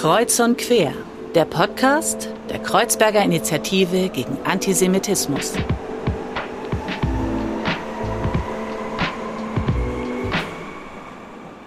Kreuz und Quer, der Podcast der Kreuzberger Initiative gegen Antisemitismus.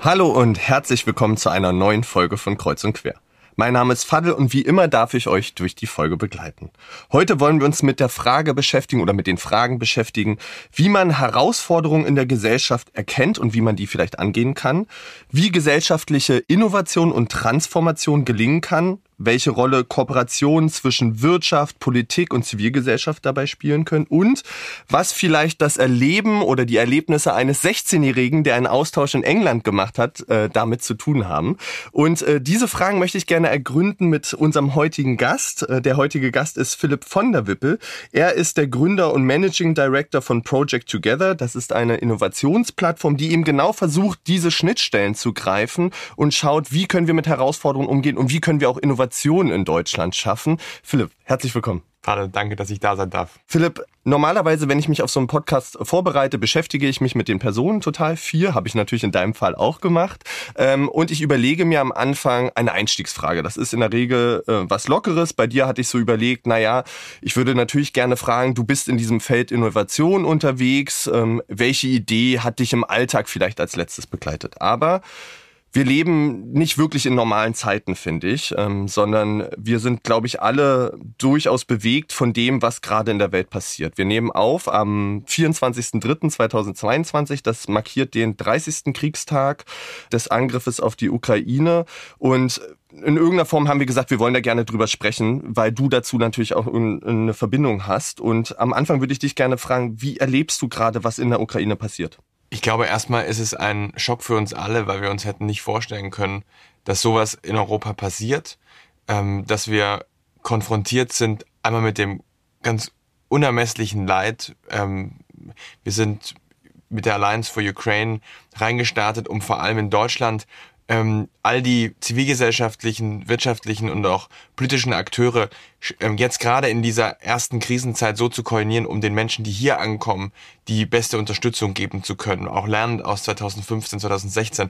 Hallo und herzlich willkommen zu einer neuen Folge von Kreuz und Quer. Mein Name ist Fadel und wie immer darf ich euch durch die Folge begleiten. Heute wollen wir uns mit der Frage beschäftigen oder mit den Fragen beschäftigen, wie man Herausforderungen in der Gesellschaft erkennt und wie man die vielleicht angehen kann, wie gesellschaftliche Innovation und Transformation gelingen kann, welche Rolle Kooperationen zwischen Wirtschaft, Politik und Zivilgesellschaft dabei spielen können und was vielleicht das Erleben oder die Erlebnisse eines 16-Jährigen, der einen Austausch in England gemacht hat, äh, damit zu tun haben. Und äh, diese Fragen möchte ich gerne ergründen mit unserem heutigen Gast. Äh, der heutige Gast ist Philipp von der Wippel. Er ist der Gründer und Managing Director von Project Together. Das ist eine Innovationsplattform, die eben genau versucht, diese Schnittstellen zu greifen und schaut, wie können wir mit Herausforderungen umgehen und wie können wir auch Innovation Innovation in Deutschland schaffen. Philipp, herzlich willkommen. Vater, danke, dass ich da sein darf. Philipp, normalerweise, wenn ich mich auf so einen Podcast vorbereite, beschäftige ich mich mit den Personen total viel. Habe ich natürlich in deinem Fall auch gemacht. Ähm, und ich überlege mir am Anfang eine Einstiegsfrage. Das ist in der Regel äh, was Lockeres. Bei dir hatte ich so überlegt, naja, ich würde natürlich gerne fragen, du bist in diesem Feld Innovation unterwegs. Ähm, welche Idee hat dich im Alltag vielleicht als letztes begleitet? Aber wir leben nicht wirklich in normalen Zeiten, finde ich, ähm, sondern wir sind, glaube ich, alle durchaus bewegt von dem, was gerade in der Welt passiert. Wir nehmen auf am 24.03.2022, das markiert den 30. Kriegstag des Angriffes auf die Ukraine und in irgendeiner Form haben wir gesagt, wir wollen da gerne drüber sprechen, weil du dazu natürlich auch eine Verbindung hast. Und am Anfang würde ich dich gerne fragen, wie erlebst du gerade, was in der Ukraine passiert? Ich glaube, erstmal ist es ein Schock für uns alle, weil wir uns hätten nicht vorstellen können, dass sowas in Europa passiert, ähm, dass wir konfrontiert sind einmal mit dem ganz unermesslichen Leid. Ähm, wir sind mit der Alliance for Ukraine reingestartet, um vor allem in Deutschland ähm, all die zivilgesellschaftlichen, wirtschaftlichen und auch politischen Akteure ähm, jetzt gerade in dieser ersten Krisenzeit so zu koordinieren, um den Menschen, die hier ankommen, die beste Unterstützung geben zu können, auch lernend aus 2015, 2016.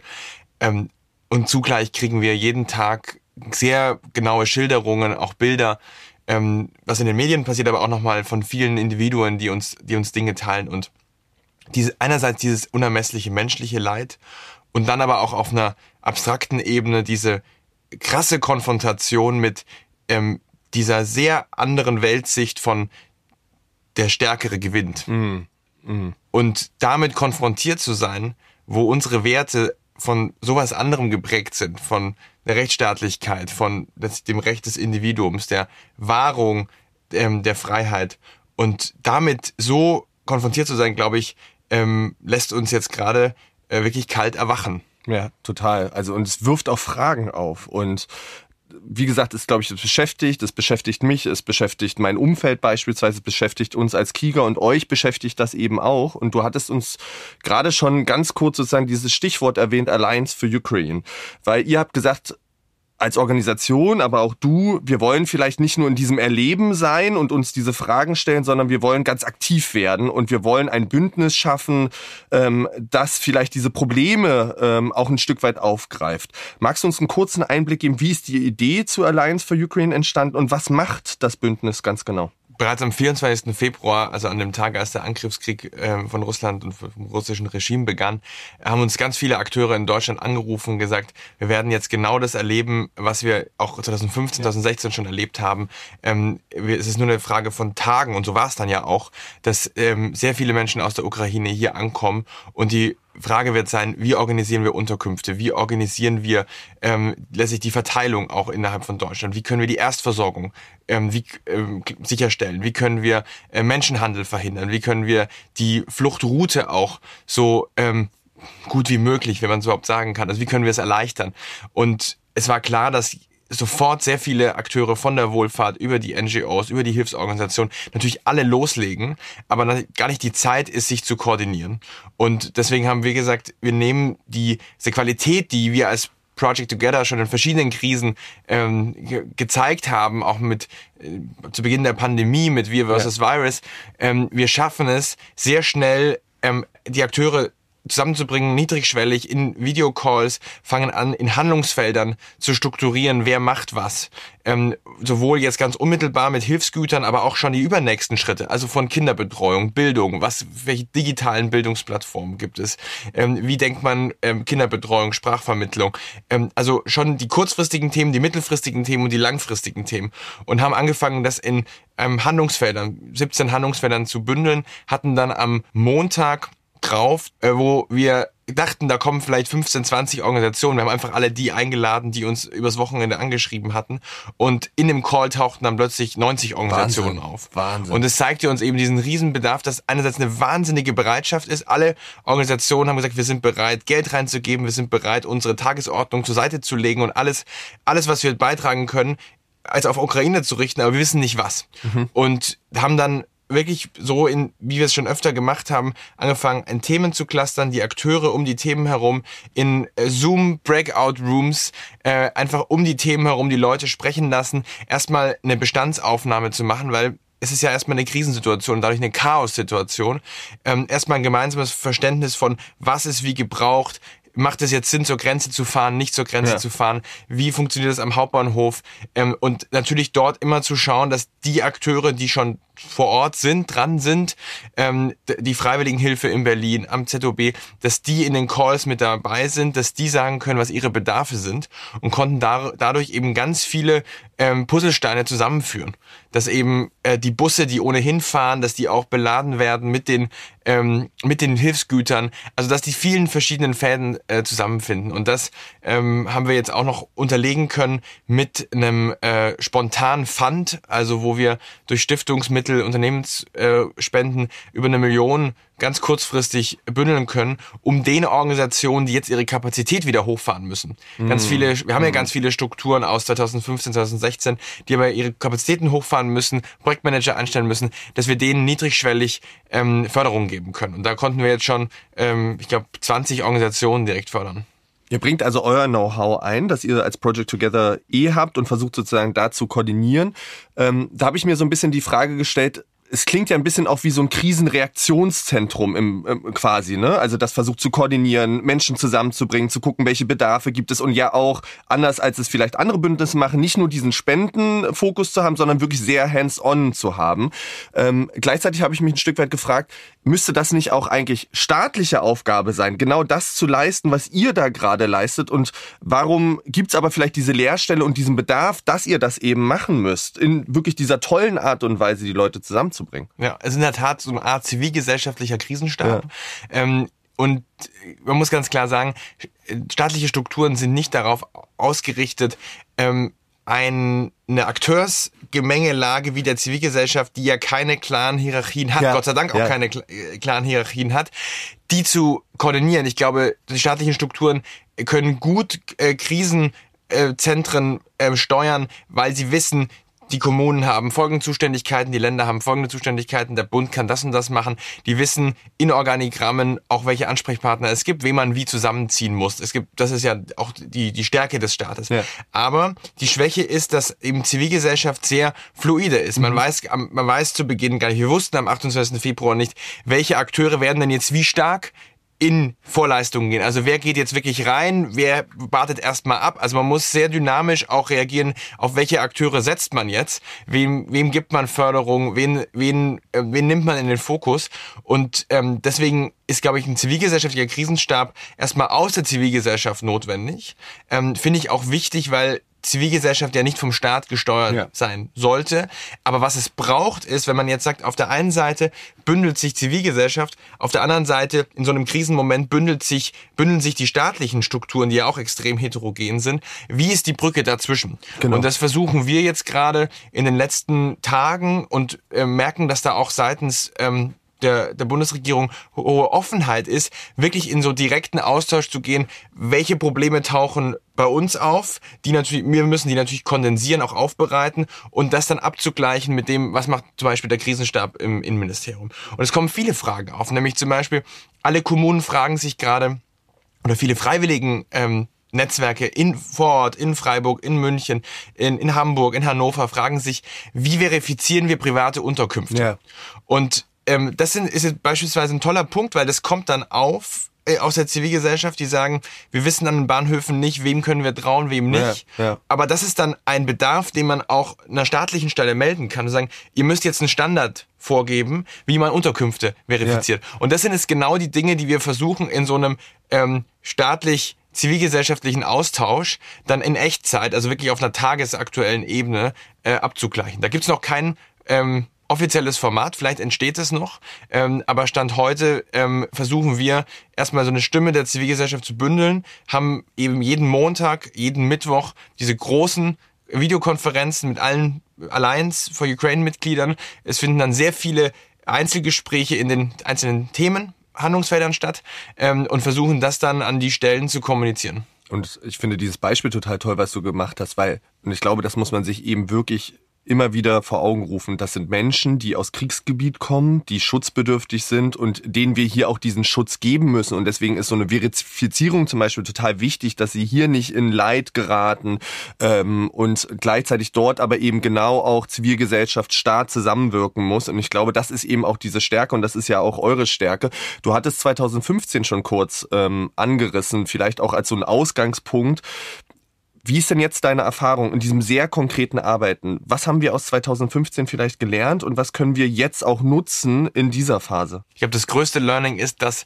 Ähm, und zugleich kriegen wir jeden Tag sehr genaue Schilderungen, auch Bilder, ähm, was in den Medien passiert, aber auch nochmal von vielen Individuen, die uns, die uns Dinge teilen und diese, einerseits dieses unermessliche menschliche Leid und dann aber auch auf einer abstrakten Ebene diese krasse Konfrontation mit ähm, dieser sehr anderen Weltsicht von der Stärkere gewinnt. Mm, mm. Und damit konfrontiert zu sein, wo unsere Werte von sowas anderem geprägt sind, von der Rechtsstaatlichkeit, von dem Recht des Individuums, der Wahrung ähm, der Freiheit. Und damit so konfrontiert zu sein, glaube ich, ähm, lässt uns jetzt gerade äh, wirklich kalt erwachen. Ja, total. Also und es wirft auch Fragen auf und wie gesagt, ist, glaube ich, es beschäftigt, es beschäftigt mich, es beschäftigt mein Umfeld beispielsweise, es beschäftigt uns als Kieger und euch beschäftigt das eben auch. Und du hattest uns gerade schon ganz kurz sozusagen dieses Stichwort erwähnt, Alliance for Ukraine. Weil ihr habt gesagt, als Organisation, aber auch du, wir wollen vielleicht nicht nur in diesem Erleben sein und uns diese Fragen stellen, sondern wir wollen ganz aktiv werden und wir wollen ein Bündnis schaffen, ähm, das vielleicht diese Probleme ähm, auch ein Stück weit aufgreift. Magst du uns einen kurzen Einblick geben, wie ist die Idee zu Alliance for Ukraine entstanden und was macht das Bündnis ganz genau? Bereits am 24. Februar, also an dem Tag, als der Angriffskrieg äh, von Russland und vom russischen Regime begann, haben uns ganz viele Akteure in Deutschland angerufen und gesagt, wir werden jetzt genau das erleben, was wir auch 2015, 2016 schon erlebt haben. Ähm, es ist nur eine Frage von Tagen und so war es dann ja auch, dass ähm, sehr viele Menschen aus der Ukraine hier ankommen und die Frage wird sein, wie organisieren wir Unterkünfte, wie organisieren wir ähm, letztlich die Verteilung auch innerhalb von Deutschland, wie können wir die Erstversorgung ähm, wie, ähm, sicherstellen, wie können wir äh, Menschenhandel verhindern, wie können wir die Fluchtroute auch so ähm, gut wie möglich, wenn man es überhaupt sagen kann, also wie können wir es erleichtern. Und es war klar, dass sofort sehr viele Akteure von der Wohlfahrt über die NGOs, über die Hilfsorganisationen natürlich alle loslegen, aber gar nicht die Zeit ist, sich zu koordinieren. Und deswegen haben wir gesagt, wir nehmen die, diese Qualität, die wir als Project Together schon in verschiedenen Krisen ähm, ge gezeigt haben, auch mit äh, zu Beginn der Pandemie mit Wir versus ja. Virus. Ähm, wir schaffen es sehr schnell, ähm, die Akteure zusammenzubringen, niedrigschwellig in Videocalls, fangen an, in Handlungsfeldern zu strukturieren, wer macht was. Ähm, sowohl jetzt ganz unmittelbar mit Hilfsgütern, aber auch schon die übernächsten Schritte, also von Kinderbetreuung, Bildung, was, welche digitalen Bildungsplattformen gibt es, ähm, wie denkt man ähm, Kinderbetreuung, Sprachvermittlung, ähm, also schon die kurzfristigen Themen, die mittelfristigen Themen und die langfristigen Themen. Und haben angefangen, das in ähm, Handlungsfeldern, 17 Handlungsfeldern zu bündeln, hatten dann am Montag drauf, äh, wo wir dachten, da kommen vielleicht 15, 20 Organisationen. Wir haben einfach alle die eingeladen, die uns übers Wochenende angeschrieben hatten. Und in dem Call tauchten dann plötzlich 90 Organisationen Wahnsinn. auf. Wahnsinn. Und es zeigte uns eben diesen Riesenbedarf, dass einerseits eine wahnsinnige Bereitschaft ist. Alle Organisationen haben gesagt, wir sind bereit, Geld reinzugeben, wir sind bereit, unsere Tagesordnung zur Seite zu legen und alles, alles, was wir beitragen können, als auf Ukraine zu richten, aber wir wissen nicht was. Und haben dann wirklich so in, wie wir es schon öfter gemacht haben, angefangen, in Themen zu clustern, die Akteure um die Themen herum, in äh, Zoom Breakout Rooms, äh, einfach um die Themen herum die Leute sprechen lassen, erstmal eine Bestandsaufnahme zu machen, weil es ist ja erstmal eine Krisensituation, dadurch eine Chaos-Situation. Ähm, erstmal ein gemeinsames Verständnis von, was ist wie gebraucht, macht es jetzt Sinn, zur Grenze zu fahren, nicht zur Grenze Ja. zu fahren, wie funktioniert das am Hauptbahnhof ähm, und natürlich dort immer zu schauen, dass die Akteure, die schon vor Ort sind, dran sind, ähm, die Freiwilligenhilfe in Berlin, am ZOB, dass die in den Calls mit dabei sind, dass die sagen können, was ihre Bedarfe sind und konnten da, dadurch eben ganz viele ähm, Puzzlesteine zusammenführen. Dass eben äh, die Busse, die ohnehin fahren, dass die auch beladen werden mit den, ähm, mit den Hilfsgütern, also dass die vielen verschiedenen Fäden äh, zusammenfinden. Und das ähm, haben wir jetzt auch noch unterlegen können mit einem äh, spontanen Fund, also wo wir durch Stiftungsmittel, Unternehmensspenden äh, über eine Million ganz kurzfristig bündeln können, um den Organisationen, die jetzt ihre Kapazität wieder hochfahren müssen. Ganz viele, wir haben ja ganz viele Strukturen aus 2015, 2016, die aber ihre Kapazitäten hochfahren müssen, Projektmanager anstellen müssen, dass wir denen niedrigschwellig ähm, Förderung geben können. Und da konnten wir jetzt schon, ähm, ich glaube, 20 Organisationen direkt fördern. Ihr bringt also euer Know-how ein, das ihr als Project Together eh habt und versucht sozusagen da zu koordinieren. Ähm, da habe ich mir so ein bisschen die Frage gestellt, es klingt ja ein bisschen auch wie so ein Krisenreaktionszentrum im, im quasi, ne? Also das versucht zu koordinieren, Menschen zusammenzubringen, zu gucken, welche Bedarfe gibt es und ja auch anders als es vielleicht andere Bündnisse machen, nicht nur diesen Spendenfokus zu haben, sondern wirklich sehr hands-on zu haben. Ähm, gleichzeitig habe ich mich ein Stück weit gefragt, müsste das nicht auch eigentlich staatliche Aufgabe sein, genau das zu leisten, was ihr da gerade leistet und warum gibt's aber vielleicht diese Leerstelle und diesen Bedarf, dass ihr das eben machen müsst, in wirklich dieser tollen Art und Weise die Leute zusammenzubringen? Ja, es ist in der Tat so eine Art zivilgesellschaftlicher Krisenstab. Ähm, und man muss ganz klar sagen, staatliche Strukturen sind nicht darauf ausgerichtet, ähm, ein, eine Akteursgemengelage wie der Zivilgesellschaft, die ja keine klaren Hierarchien hat, Ja. Gott sei Dank auch Ja. keine kla- äh, klaren Hierarchien hat, die zu koordinieren. Ich glaube, die staatlichen Strukturen können gut äh, Krisenzentren äh, steuern, weil sie wissen, die Kommunen haben folgende Zuständigkeiten, die Länder haben folgende Zuständigkeiten, der Bund kann das und das machen. Die wissen in Organigrammen auch, welche Ansprechpartner es gibt, wen man wie zusammenziehen muss. Es gibt, das ist ja auch die, die Stärke des Staates. Ja. Aber die Schwäche ist, dass eben Zivilgesellschaft sehr fluide ist. Man weiß, am- man weiß zu Beginn gar nicht, wir wussten am 28. Februar nicht, welche Akteure werden denn jetzt wie stark in Vorleistungen gehen. Also wer geht jetzt wirklich rein, wer wartet erstmal ab. Also man muss sehr dynamisch auch reagieren, auf welche Akteure setzt man jetzt, wem, wem gibt man Förderung, wen, wen, äh, wen nimmt man in den Fokus. Und ähm, deswegen ist, glaube ich, ein zivilgesellschaftlicher Krisenstab erstmal aus der Zivilgesellschaft notwendig. Ähm, Finde ich auch wichtig, weil Zivilgesellschaft ja nicht vom Staat gesteuert Ja. sein sollte. Aber was es braucht, ist, wenn man jetzt sagt, auf der einen Seite bündelt sich Zivilgesellschaft, auf der anderen Seite in so einem Krisenmoment bündelt sich, bündeln sich die staatlichen Strukturen, die ja auch extrem heterogen sind. Wie ist die Brücke dazwischen? Genau. Und das versuchen wir jetzt gerade in den letzten Tagen und äh, merken, dass da auch seitens ähm, der, der Bundesregierung hohe Offenheit ist, wirklich in so direkten Austausch zu gehen, welche Probleme tauchen bei uns auf, die natürlich, wir müssen die natürlich kondensieren, auch aufbereiten und das dann abzugleichen mit dem, was macht zum Beispiel der Krisenstab im Innenministerium. Und es kommen viele Fragen auf, nämlich zum Beispiel, alle Kommunen fragen sich gerade, oder viele Freiwilligen ähm, Netzwerke in vor Ort, in Freiburg, in München, in, in Hamburg, in Hannover fragen sich, wie verifizieren wir private Unterkünfte? Ja. Und ähm, das sind, ist jetzt beispielsweise ein toller Punkt, weil das kommt dann auf äh, aus der Zivilgesellschaft, die sagen, wir wissen an den Bahnhöfen nicht, wem können wir trauen, wem nicht. Ja, ja. Aber das ist dann ein Bedarf, den man auch einer staatlichen Stelle melden kann und sagen, ihr müsst jetzt einen Standard vorgeben, wie man Unterkünfte verifiziert. Und das sind jetzt genau die Dinge, die wir versuchen in so einem ähm, staatlich zivilgesellschaftlichen Austausch dann in Echtzeit, also wirklich auf einer tagesaktuellen Ebene äh, abzugleichen. Da gibt's noch kein ähm, offizielles Format, vielleicht entsteht es noch, ähm, aber Stand heute ähm, versuchen wir erstmal so eine Stimme der Zivilgesellschaft zu bündeln, haben eben jeden Montag, jeden Mittwoch diese großen Videokonferenzen mit allen Alliance for Ukraine-Mitgliedern. Es finden dann sehr viele Einzelgespräche in den einzelnen Themen, Handlungsfeldern statt ähm, und versuchen das dann an die Stellen zu kommunizieren. Und ich finde dieses Beispiel total toll, was du gemacht hast, weil, und ich glaube, das muss man sich eben wirklich immer wieder vor Augen rufen. Das sind Menschen, die aus Kriegsgebiet kommen, die schutzbedürftig sind und denen wir hier auch diesen Schutz geben müssen. Und deswegen ist so eine Verifizierung zum Beispiel total wichtig, dass sie hier nicht in Leid geraten ähm, und gleichzeitig dort aber eben genau auch Zivilgesellschaft, Staat zusammenwirken muss. Und ich glaube, das ist eben auch diese Stärke und das ist ja auch eure Stärke. Du hattest 2015 schon kurz ähm, angerissen, vielleicht auch als so ein Ausgangspunkt. Wie ist denn jetzt deine Erfahrung in diesem sehr konkreten Arbeiten? Was haben wir aus 2015 vielleicht gelernt und was können wir jetzt auch nutzen in dieser Phase? Ich glaube, das größte Learning ist, dass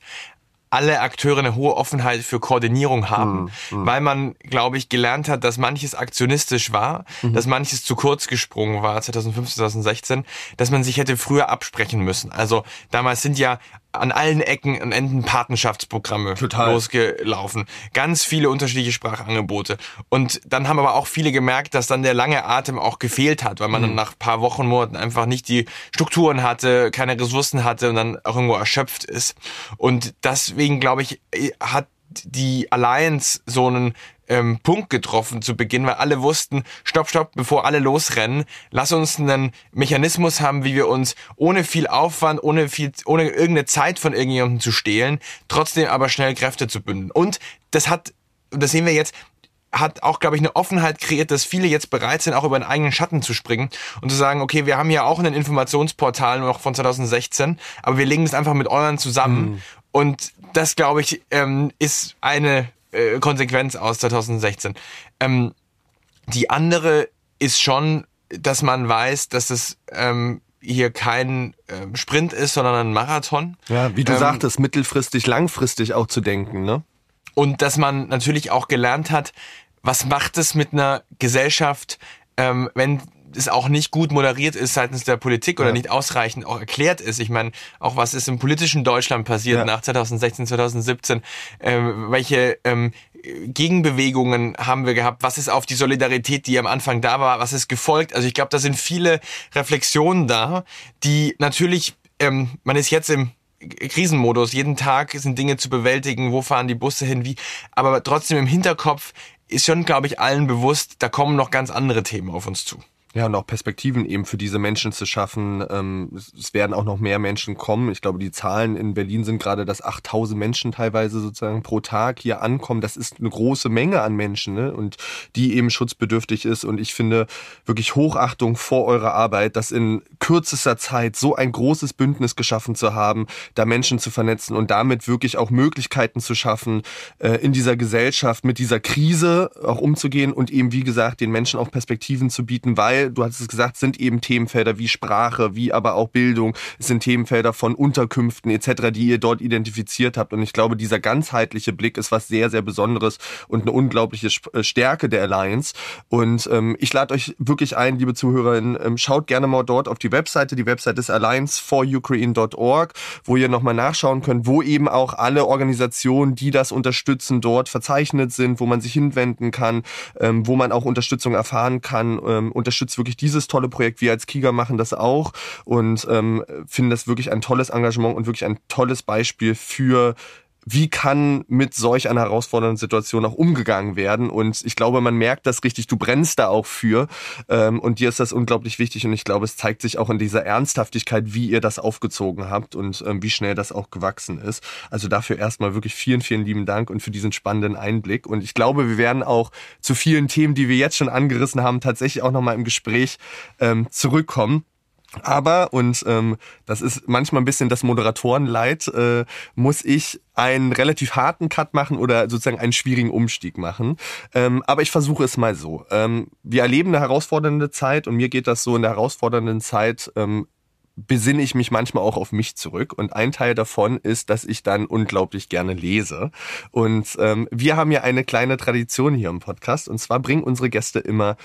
alle Akteure eine hohe Offenheit für Koordinierung haben, mhm. weil man, glaube ich, gelernt hat, dass manches aktionistisch war, mhm. dass manches zu kurz gesprungen war 2015, 2016, dass man sich hätte früher absprechen müssen. Also damals sind ja an allen Ecken und Enden Patenschaftsprogramme Total. losgelaufen. Ganz viele unterschiedliche Sprachangebote. Und dann haben aber auch viele gemerkt, dass dann der lange Atem auch gefehlt hat, weil man mhm. dann nach paar Wochen, Monaten einfach nicht die Strukturen hatte, keine Ressourcen hatte und dann auch irgendwo erschöpft ist. Und deswegen, glaube ich, hat die Alliance so einen ähm, Punkt getroffen zu Beginn, weil alle wussten, stopp, stopp, bevor alle losrennen, lass uns einen Mechanismus haben, wie wir uns ohne viel Aufwand, ohne viel, ohne irgendeine Zeit von irgendjemandem zu stehlen, trotzdem aber schnell Kräfte zu bündeln. Und das hat, das sehen wir jetzt, hat auch, glaube ich, eine Offenheit kreiert, dass viele jetzt bereit sind, auch über einen eigenen Schatten zu springen und zu sagen, okay, wir haben ja auch ein Informationsportal noch von 2016, aber wir legen das einfach mit euren zusammen. Mhm. Und das, glaube ich, ähm, ist eine äh, Konsequenz aus 2016. Ähm, die andere ist schon, dass man weiß, dass es ähm, hier kein ähm, Sprint ist, sondern ein Marathon. Ja, wie du ähm, sagtest, mittelfristig, langfristig auch zu denken, ne? Und dass man natürlich auch gelernt hat, was macht es mit einer Gesellschaft, ähm, wenn es auch nicht gut moderiert ist seitens der Politik oder ja. nicht ausreichend auch erklärt ist. Ich meine, auch was ist im politischen Deutschland passiert ja. nach 2016, 2017, ähm, welche ähm, Gegenbewegungen haben wir gehabt, was ist auf die Solidarität, die am Anfang da war, was ist gefolgt. Also ich glaube, da sind viele Reflexionen da, die natürlich, ähm, man ist jetzt im Krisenmodus, jeden Tag sind Dinge zu bewältigen, wo fahren die Busse hin, wie, aber trotzdem im Hinterkopf ist schon, glaube ich, allen bewusst, da kommen noch ganz andere Themen auf uns zu. Ja, und auch Perspektiven eben für diese Menschen zu schaffen. Ähm, es werden auch noch mehr Menschen kommen. Ich glaube, die Zahlen in Berlin sind gerade, dass 8000 Menschen teilweise sozusagen pro Tag hier ankommen. Das ist eine große Menge an Menschen ne? und die eben schutzbedürftig ist. Und ich finde wirklich Hochachtung vor eurer Arbeit, das in kürzester Zeit so ein großes Bündnis geschaffen zu haben, da Menschen zu vernetzen und damit wirklich auch Möglichkeiten zu schaffen, äh, in dieser Gesellschaft mit dieser Krise auch umzugehen und eben, wie gesagt, den Menschen auch Perspektiven zu bieten, weil du hast es gesagt, sind eben Themenfelder wie Sprache, wie aber auch Bildung, es sind Themenfelder von Unterkünften etc., die ihr dort identifiziert habt. Und ich glaube, dieser ganzheitliche Blick ist was sehr, sehr Besonderes und eine unglaubliche äh, Stärke der Alliance. Und ähm, ich lade euch wirklich ein, liebe Zuhörerinnen, ähm, schaut gerne mal dort auf die Webseite. Die Webseite ist allianceforukraine.org, wo ihr nochmal nachschauen könnt, wo eben auch alle Organisationen, die das unterstützen, dort verzeichnet sind, wo man sich hinwenden kann, ähm, wo man auch Unterstützung erfahren kann, ähm, unterstützt wirklich dieses tolle Projekt. Wir als Kiga machen das auch und ähm, finden das wirklich ein tolles Engagement und wirklich ein tolles Beispiel für wie kann mit solch einer herausfordernden Situation auch umgegangen werden. Und ich glaube, man merkt das richtig, du brennst da auch für. Ähm, und dir ist das unglaublich wichtig. Und ich glaube, es zeigt sich auch in dieser Ernsthaftigkeit, wie ihr das aufgezogen habt und ähm, wie schnell das auch gewachsen ist. Also dafür erstmal wirklich vielen, vielen lieben Dank und für diesen spannenden Einblick. Und ich glaube, wir werden auch zu vielen Themen, die wir jetzt schon angerissen haben, tatsächlich auch nochmal im Gespräch ähm, zurückkommen. Aber, und ähm, das ist manchmal ein bisschen das Moderatorenleid, äh, muss ich einen relativ harten Cut machen oder sozusagen einen schwierigen Umstieg machen. Ähm, aber ich versuche es mal so. Ähm, wir erleben eine herausfordernde Zeit und mir geht das so in der herausfordernden Zeit. Ähm, besinne ich mich manchmal auch auf mich zurück. Und ein Teil davon ist, dass ich dann unglaublich gerne lese. Und ähm, wir haben ja eine kleine Tradition hier im Podcast. Und zwar bringen unsere Gäste immer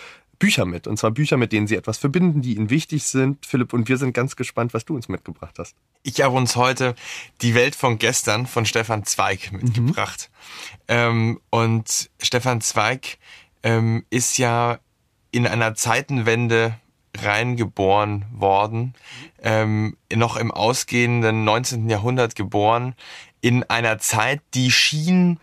Bücher mit. Und zwar Bücher, mit denen sie etwas verbinden, die ihnen wichtig sind. Philipp, und wir sind ganz gespannt, was du uns mitgebracht hast. Ich habe uns heute Die Welt von gestern von Stefan Zweig mitgebracht. Mhm. Ähm, und Stefan Zweig ähm, ist ja in einer Zeitenwende reingeboren worden, ähm, noch im ausgehenden 19. Jahrhundert geboren, in einer Zeit, die schien,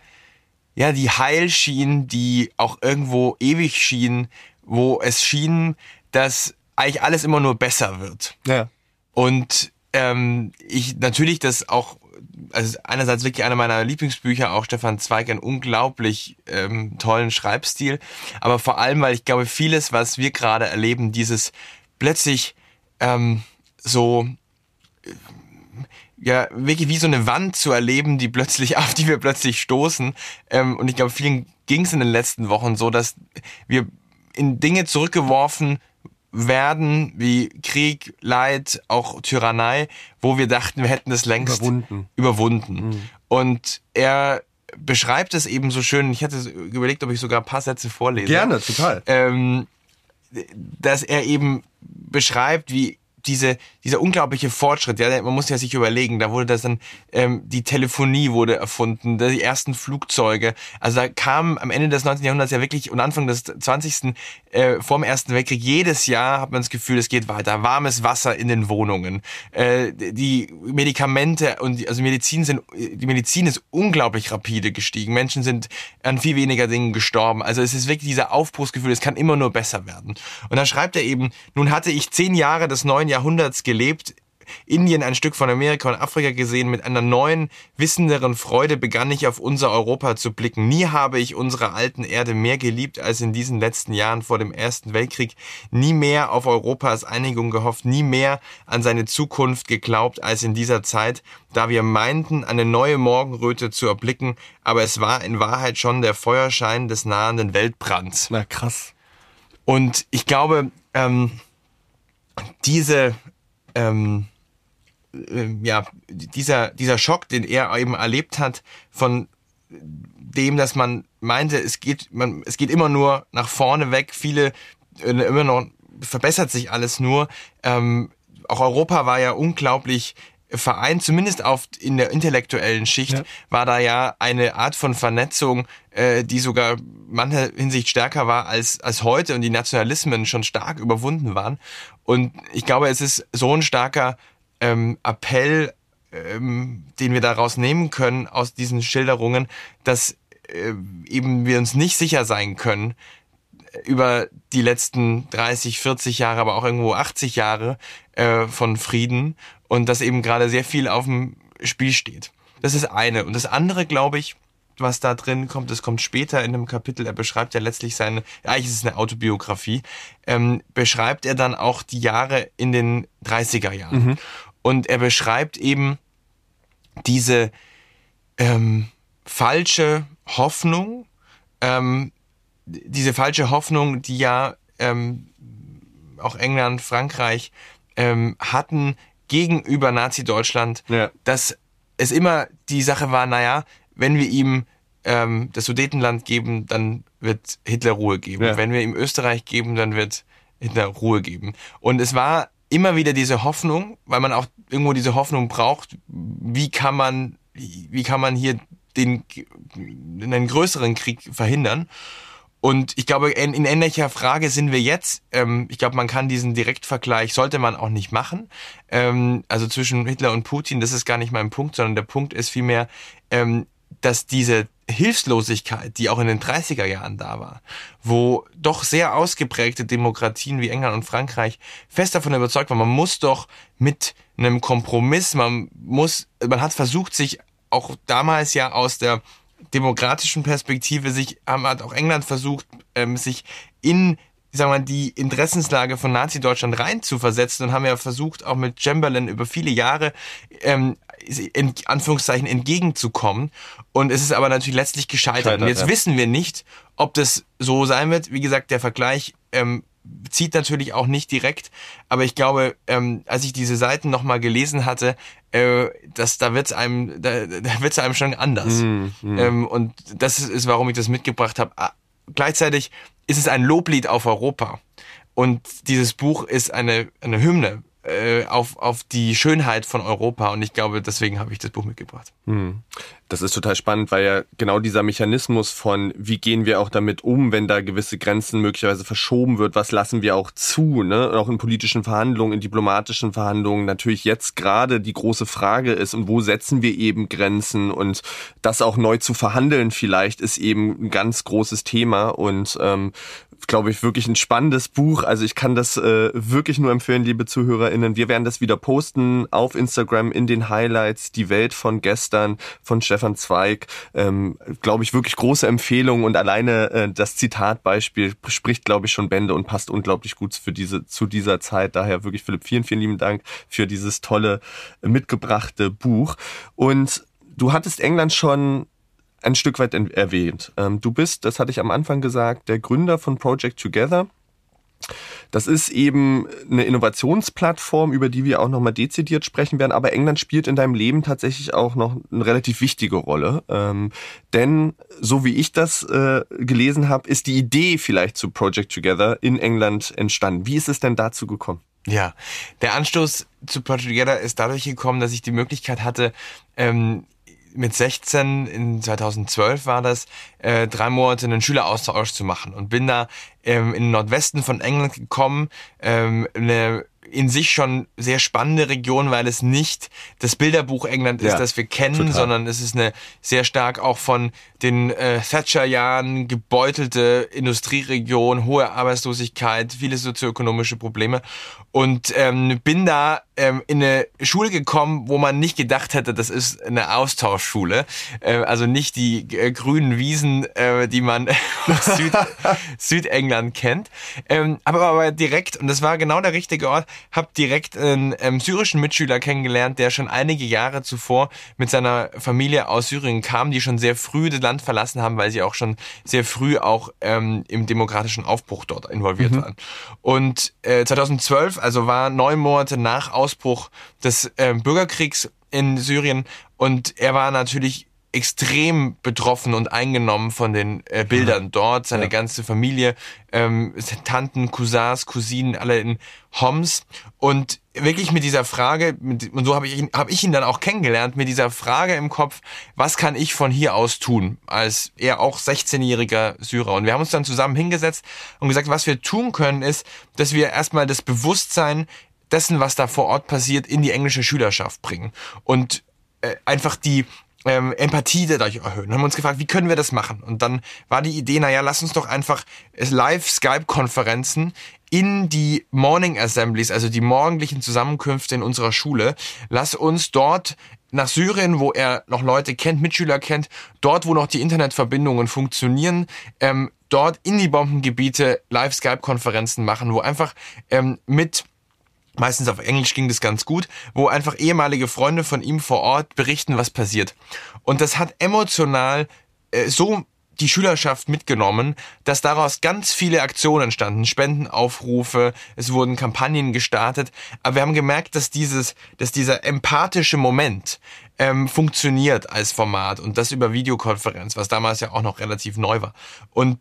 ja, die heil schien, die auch irgendwo ewig schien, wo es schien, dass eigentlich alles immer nur besser wird. Ja. Und ähm, ich natürlich das auch, also einerseits wirklich einer meiner Lieblingsbücher, auch Stefan Zweig, einen unglaublich ähm, tollen Schreibstil, aber vor allem, weil ich glaube, vieles, was wir gerade erleben, dieses plötzlich ähm, so äh, ja wirklich wie so eine Wand zu erleben, die plötzlich auf die wir plötzlich stoßen. Ähm, und ich glaube, vielen ging es in den letzten Wochen so, dass wir in Dinge zurückgeworfen werden, wie Krieg, Leid, auch Tyrannei, wo wir dachten, wir hätten das längst überwunden. überwunden. Mhm. Und er beschreibt es eben so schön, ich hatte überlegt, ob ich sogar ein paar Sätze vorlese. Gerne, total. Ähm, dass er eben beschreibt, wie diese, dieser unglaubliche Fortschritt, ja, man muss ja sich überlegen, da wurde das dann, ähm, die Telefonie wurde erfunden, die ersten Flugzeuge, also da kam am Ende des 19. Jahrhunderts ja wirklich und Anfang des 20. Äh, vor dem Ersten Weltkrieg, jedes Jahr hat man das Gefühl, es geht weiter, warmes Wasser in den Wohnungen, äh, die Medikamente und die, also Medizin sind, die Medizin ist unglaublich rapide gestiegen, Menschen sind an viel weniger Dingen gestorben, also es ist wirklich dieser Aufbruchsgefühl, es kann immer nur besser werden. Und da schreibt er eben, nun hatte ich zehn Jahre des neuen Jahrhunderts gelebt, Indien ein Stück von Amerika und Afrika gesehen, mit einer neuen, wissenderen Freude begann ich auf unser Europa zu blicken. Nie habe ich unsere alten Erde mehr geliebt als in diesen letzten Jahren vor dem Ersten Weltkrieg. Nie mehr auf Europas Einigung gehofft, nie mehr an seine Zukunft geglaubt als in dieser Zeit, da wir meinten, eine neue Morgenröte zu erblicken, aber es war in Wahrheit schon der Feuerschein des nahenden Weltbrands. Na krass. Und ich glaube, ähm, diese, ähm, äh, ja, dieser, dieser Schock, den er eben erlebt hat, von dem, dass man meinte, es geht, man, es geht immer nur nach vorne weg, viele, äh, immer noch, verbessert sich alles nur. Ähm, auch Europa war ja unglaublich vereint, zumindest auf in der intellektuellen Schicht, ja. war da ja eine Art von Vernetzung, äh, die sogar mancher Hinsicht stärker war als, als heute und die Nationalismen schon stark überwunden waren. Und ich glaube, es ist so ein starker ähm, Appell, ähm, den wir daraus nehmen können aus diesen Schilderungen, dass äh, eben wir uns nicht sicher sein können über die letzten 30, 40 Jahre, aber auch irgendwo 80 Jahre äh, von Frieden und dass eben gerade sehr viel auf dem Spiel steht. Das ist eine. Und das andere, glaube ich, was da drin kommt, das kommt später in einem Kapitel, er beschreibt ja letztlich seine, eigentlich ist es eine Autobiografie, ähm, beschreibt er dann auch die Jahre in den 30er Jahren. Mhm. Und er beschreibt eben diese ähm, falsche Hoffnung, ähm, diese falsche Hoffnung, die ja ähm, auch England, Frankreich ähm, hatten gegenüber Nazi-Deutschland, ja. dass es immer die Sache war, naja, wenn wir ihm ähm, das Sudetenland geben, dann wird Hitler Ruhe geben. Ja. Wenn wir ihm Österreich geben, dann wird Hitler Ruhe geben. Und es war immer wieder diese Hoffnung, weil man auch irgendwo diese Hoffnung braucht, wie kann man, wie kann man hier den, einen größeren Krieg verhindern? Und ich glaube, in, in ähnlicher Frage sind wir jetzt. Ähm, ich glaube, man kann diesen Direktvergleich, sollte man auch nicht machen. Ähm, also zwischen Hitler und Putin, das ist gar nicht mein Punkt, sondern der Punkt ist vielmehr, ähm, dass diese Hilflosigkeit, die auch in den 30er Jahren da war, wo doch sehr ausgeprägte Demokratien wie England und Frankreich fest davon überzeugt waren, man muss doch mit einem Kompromiss, man muss, man hat versucht, sich auch damals ja aus der demokratischen Perspektive sich, hat auch England versucht, ähm, sich in sagen wir mal, die Interessenslage von Nazi-Deutschland rein zu versetzen und haben ja versucht, auch mit Chamberlain über viele Jahre ähm, in Anführungszeichen entgegenzukommen. Und es ist aber natürlich letztlich gescheitert. Scheitert, und jetzt ja. wissen wir nicht, ob das so sein wird. Wie gesagt, der Vergleich ähm, zieht natürlich auch nicht direkt, aber ich glaube, ähm, als ich diese Seiten nochmal gelesen hatte, äh, dass da wird's einem, da, da wird's einem schon anders. Mm, mm. Ähm, und das ist, warum ich das mitgebracht habe. Ah, gleichzeitig ist es ein Loblied auf Europa. Und dieses Buch ist eine, eine Hymne äh, auf, auf die Schönheit von Europa und ich glaube, deswegen habe ich das Buch mitgebracht. Hm. Das ist total spannend, weil ja genau dieser Mechanismus von, wie gehen wir auch damit um, wenn da gewisse Grenzen möglicherweise verschoben wird, was lassen wir auch zu, ne? auch in politischen Verhandlungen, in diplomatischen Verhandlungen, natürlich jetzt gerade die große Frage ist, und wo setzen wir eben Grenzen und das auch neu zu verhandeln vielleicht ist eben ein ganz großes Thema und ähm, glaube ich, wirklich ein spannendes Buch. Also ich kann das äh, wirklich nur empfehlen, liebe ZuhörerInnen. Wir werden das wieder posten auf Instagram in den Highlights. Die Welt von gestern von Stefan Zweig. Ähm, glaube ich, wirklich große Empfehlung und alleine äh, das Zitatbeispiel spricht, glaube ich, schon Bände und passt unglaublich gut für diese, zu dieser Zeit. Daher wirklich, Philipp, vielen, vielen lieben Dank für dieses tolle mitgebrachte Buch. Und du hattest England schon ein Stück weit erwähnt. Ähm, du bist, das hatte ich am Anfang gesagt, der Gründer von Project Together. Das ist eben eine Innovationsplattform, über die wir auch nochmal dezidiert sprechen werden. Aber England spielt in deinem Leben tatsächlich auch noch eine relativ wichtige Rolle. Ähm, denn so wie ich das äh, gelesen habe, ist die Idee vielleicht zu Project Together in England entstanden. Wie ist es denn dazu gekommen? Ja, der Anstoß zu Project Together ist dadurch gekommen, dass ich die Möglichkeit hatte, ähm, mit 16, in 2012 war das, äh, drei Monate einen Schüleraustausch zu machen und bin da ähm, in den Nordwesten von England gekommen, ähm, eine in sich schon sehr spannende Region, weil es nicht das Bilderbuch England ist, ja, das wir kennen, total. sondern es ist eine sehr stark auch von den äh, Thatcher-Jahren gebeutelte Industrieregion, hohe Arbeitslosigkeit, viele sozioökonomische Probleme und ähm, bin da ähm, in eine Schule gekommen, wo man nicht gedacht hätte, das ist eine Austauschschule, äh, also nicht die äh, grünen Wiesen, äh, die man aus Süd Südengland kennt, ähm, aber, aber direkt und das war genau der richtige Ort habe direkt einen ähm, syrischen Mitschüler kennengelernt, der schon einige Jahre zuvor mit seiner Familie aus Syrien kam, die schon sehr früh das Land verlassen haben, weil sie auch schon sehr früh auch ähm, im demokratischen Aufbruch dort involviert mhm. waren. Und äh, 2012, also war neun Monate nach Ausbruch des äh, Bürgerkriegs in Syrien. Und er war natürlich extrem betroffen und eingenommen von den äh, Bildern ja. dort. Seine ja. ganze Familie, ähm, Tanten, Cousins, Cousinen, alle in Homs. Und wirklich mit dieser Frage, mit, und so habe ich, ihn, hab ich ihn dann auch kennengelernt, mit dieser Frage im Kopf, was kann ich von hier aus tun, als er auch 16-jähriger Syrer. Und wir haben uns dann zusammen hingesetzt und gesagt, was wir tun können, ist, dass wir erstmal das Bewusstsein dessen, was da vor Ort passiert, in die englische Schülerschaft bringen. Und äh, einfach die ähm, Empathie dadurch erhöhen. Und haben uns gefragt, wie können wir das machen? Und dann war die Idee, naja, lass uns doch einfach Live-Skype-Konferenzen in die Morning Assemblies, also die morgendlichen Zusammenkünfte in unserer Schule, lass uns dort nach Syrien, wo er noch Leute kennt, Mitschüler kennt, dort, wo noch die Internetverbindungen funktionieren, ähm, dort in die Bombengebiete Live-Skype-Konferenzen machen, wo einfach ähm, mit meistens auf Englisch ging das ganz gut, wo einfach ehemalige Freunde von ihm vor Ort berichten, was passiert. Und das hat emotional äh, so die Schülerschaft mitgenommen, dass daraus ganz viele Aktionen entstanden, Spendenaufrufe, es wurden Kampagnen gestartet, aber wir haben gemerkt, dass dieses, dass dieser empathische Moment ähm, funktioniert als Format und das über Videokonferenz, was damals ja auch noch relativ neu war. Und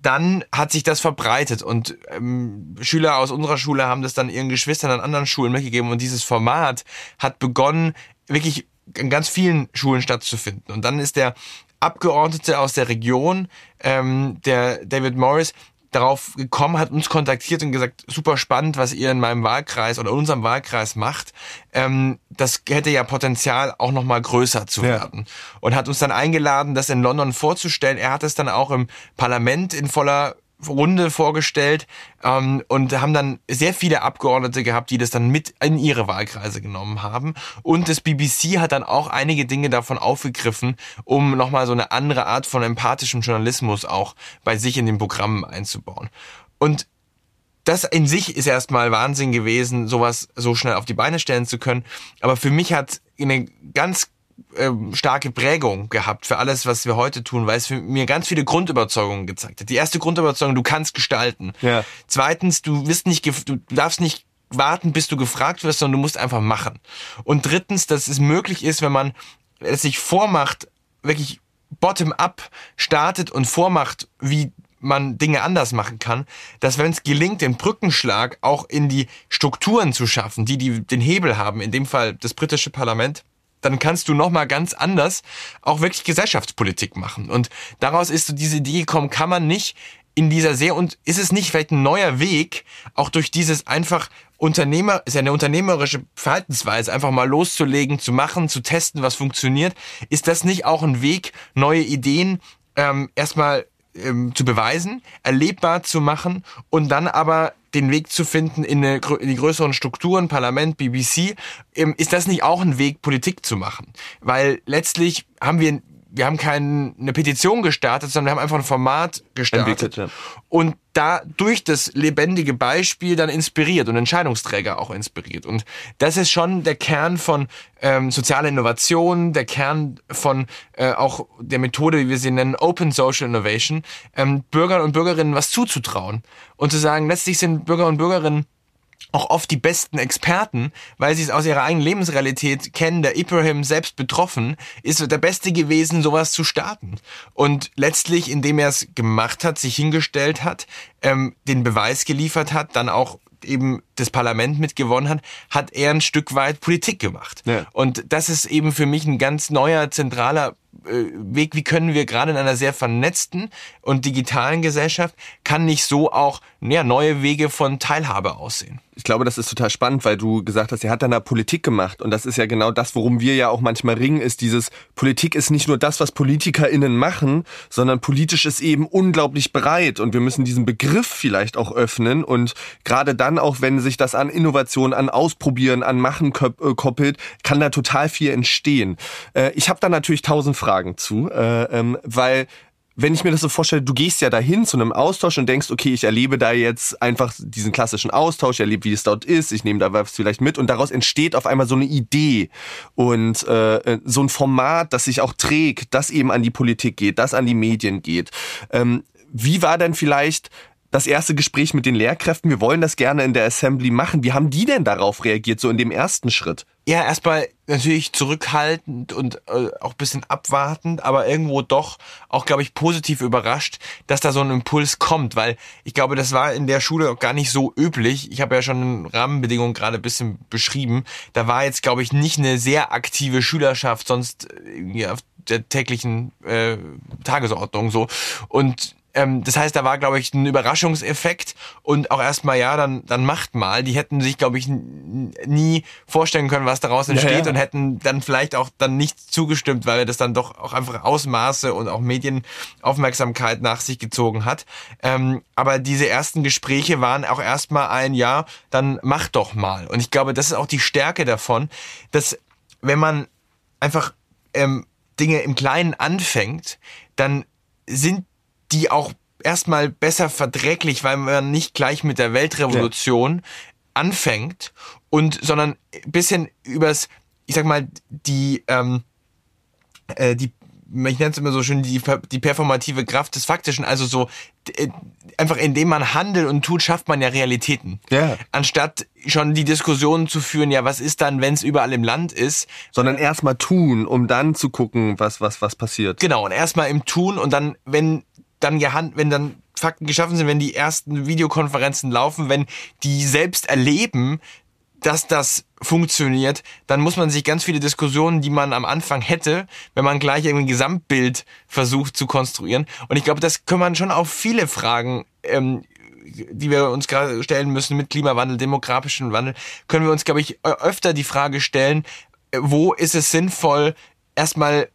dann hat sich das verbreitet und ähm, Schüler aus unserer Schule haben das dann ihren Geschwistern an anderen Schulen mitgegeben und dieses Format hat begonnen, wirklich in ganz vielen Schulen stattzufinden. Und dann ist der Abgeordnete aus der Region, ähm, der David Morris, darauf gekommen, hat uns kontaktiert und gesagt, super spannend, was ihr in meinem Wahlkreis oder unserem Wahlkreis macht. Ähm, das hätte ja Potenzial, auch nochmal größer zu werden. Ja. Und hat uns dann eingeladen, das in London vorzustellen. Er hat es dann auch im Parlament in voller Runde vorgestellt ähm, und haben dann sehr viele Abgeordnete gehabt, die das dann mit in ihre Wahlkreise genommen haben. Und das BBC hat dann auch einige Dinge davon aufgegriffen, um nochmal so eine andere Art von empathischem Journalismus auch bei sich in den Programmen einzubauen. Und das in sich ist erstmal Wahnsinn gewesen, sowas so schnell auf die Beine stellen zu können. Aber für mich hat eine ganz ähm, starke Prägung gehabt für alles, was wir heute tun, weil es mir ganz viele Grundüberzeugungen gezeigt hat. Die erste Grundüberzeugung, du kannst gestalten. Ja. Zweitens, du wirst nicht, du darfst nicht warten, bis du gefragt wirst, sondern du musst einfach machen. Und drittens, dass es möglich ist, wenn man es sich vormacht, wirklich bottom-up startet und vormacht, wie man Dinge anders machen kann, dass wenn es gelingt, den Brückenschlag auch in die Strukturen zu schaffen, die, die den Hebel haben, in dem Fall das britische Parlament, dann kannst du nochmal ganz anders auch wirklich Gesellschaftspolitik machen. Und daraus ist so diese Idee gekommen, kann man nicht in dieser sehr und ist es nicht vielleicht ein neuer Weg, auch durch dieses einfach Unternehmer, ist ja eine unternehmerische Verhaltensweise, einfach mal loszulegen, zu machen, zu testen, was funktioniert. Ist das nicht auch ein Weg, neue Ideen ähm, erstmal ähm, zu beweisen, erlebbar zu machen und dann aber den Weg zu finden in, eine, in die größeren Strukturen, Parlament, BBC, ähm, ist das nicht auch ein Weg, Politik zu machen? Weil letztlich haben wir wir haben keine Petition gestartet, sondern wir haben einfach ein Format gestartet. Ja. Und da durch das lebendige Beispiel dann inspiriert und Entscheidungsträger auch inspiriert. Und das ist schon der Kern von ähm, sozialer Innovation, der Kern von äh, auch der Methode, wie wir sie nennen, Open Social Innovation, ähm, Bürgern und Bürgerinnen was zuzutrauen. Und zu sagen, letztlich sind Bürger und Bürgerinnen auch oft die besten Experten, weil sie es aus ihrer eigenen Lebensrealität kennen. Der Ibrahim selbst betroffen, ist der Beste gewesen, sowas zu starten. Und letztlich, indem er es gemacht hat, sich hingestellt hat, ähm, den Beweis geliefert hat, dann auch eben das Parlament mitgewonnen hat, hat er ein Stück weit Politik gemacht. Ja. Und das ist eben für mich ein ganz neuer, zentraler äh, Weg. Wie können wir gerade in einer sehr vernetzten und digitalen Gesellschaft, kann nicht so auch ja, neue Wege von Teilhabe aussehen? ich glaube, das ist total spannend, weil du gesagt hast, er hat dann da Politik gemacht. Und das ist ja genau das, worum wir ja auch manchmal ringen, ist dieses, Politik ist nicht nur das, was PolitikerInnen machen, sondern politisch ist eben unglaublich breit. Und wir müssen diesen Begriff vielleicht auch öffnen. Und gerade dann auch, wenn sich das an Innovation, an Ausprobieren, an Machen äh, koppelt, kann da total viel entstehen. Äh, ich habe da natürlich tausend Fragen zu, äh, ähm, weil wenn ich mir das so vorstelle, du gehst ja dahin zu einem Austausch und denkst, okay, ich erlebe da jetzt einfach diesen klassischen Austausch, erlebe, wie es dort ist, ich nehme da was vielleicht mit und daraus entsteht auf einmal so eine Idee und äh, so ein Format, das sich auch trägt, das eben an die Politik geht, das an die Medien geht. Ähm, wie war denn vielleicht das erste Gespräch mit den Lehrkräften? Wir wollen das gerne in der Assembly machen. Wie haben die denn darauf reagiert, so in dem ersten Schritt? Ja, erstmal natürlich zurückhaltend und äh, auch bisschen abwartend, aber irgendwo doch auch, glaube ich, positiv überrascht, dass da so ein Impuls kommt, weil ich glaube, das war in der Schule auch gar nicht so üblich. Ich habe ja schon Rahmenbedingungen gerade bisschen beschrieben. Da war jetzt, glaube ich, nicht eine sehr aktive Schülerschaft, sonst irgendwie auf der täglichen äh, Tagesordnung so. Und ähm, das heißt, da war, glaube ich, ein Überraschungseffekt und auch erstmal, ja, dann, dann macht mal. Die hätten sich, glaube ich, nie vorstellen können, was daraus entsteht ja, ja. und hätten dann vielleicht auch dann nicht zugestimmt, weil das dann doch auch einfach Ausmaße und auch Medienaufmerksamkeit nach sich gezogen hat. Ähm, aber diese ersten Gespräche waren auch erstmal ein, ja, dann mach doch mal. Und ich glaube, das ist auch die Stärke davon, dass wenn man einfach ähm, Dinge im Kleinen anfängt, dann sind die auch erstmal besser verträglich, weil man nicht gleich mit der Weltrevolution ja. anfängt und sondern bisschen übers, ich sag mal, die ähm, äh, die ich nenne es immer so schön, die, die performative Kraft des Faktischen, also so äh, einfach indem man handelt und tut, schafft man ja Realitäten. Ja. Anstatt schon die Diskussionen zu führen, ja, was ist dann, wenn es überall im Land ist? Sondern erstmal tun, um dann zu gucken, was, was, was passiert. Genau, und erstmal im Tun und dann, wenn dann gehand, wenn dann Fakten geschaffen sind, wenn die ersten Videokonferenzen laufen, wenn die selbst erleben, dass das funktioniert, dann muss man sich ganz viele Diskussionen, die man am Anfang hätte, wenn man gleich irgendwie ein Gesamtbild versucht zu konstruieren. Und ich glaube, das kann man schon auf viele Fragen, ähm, die wir uns gerade stellen müssen mit Klimawandel, demografischen Wandel, können wir uns, glaube ich, öfter die Frage stellen, wo ist es sinnvoll, erstmal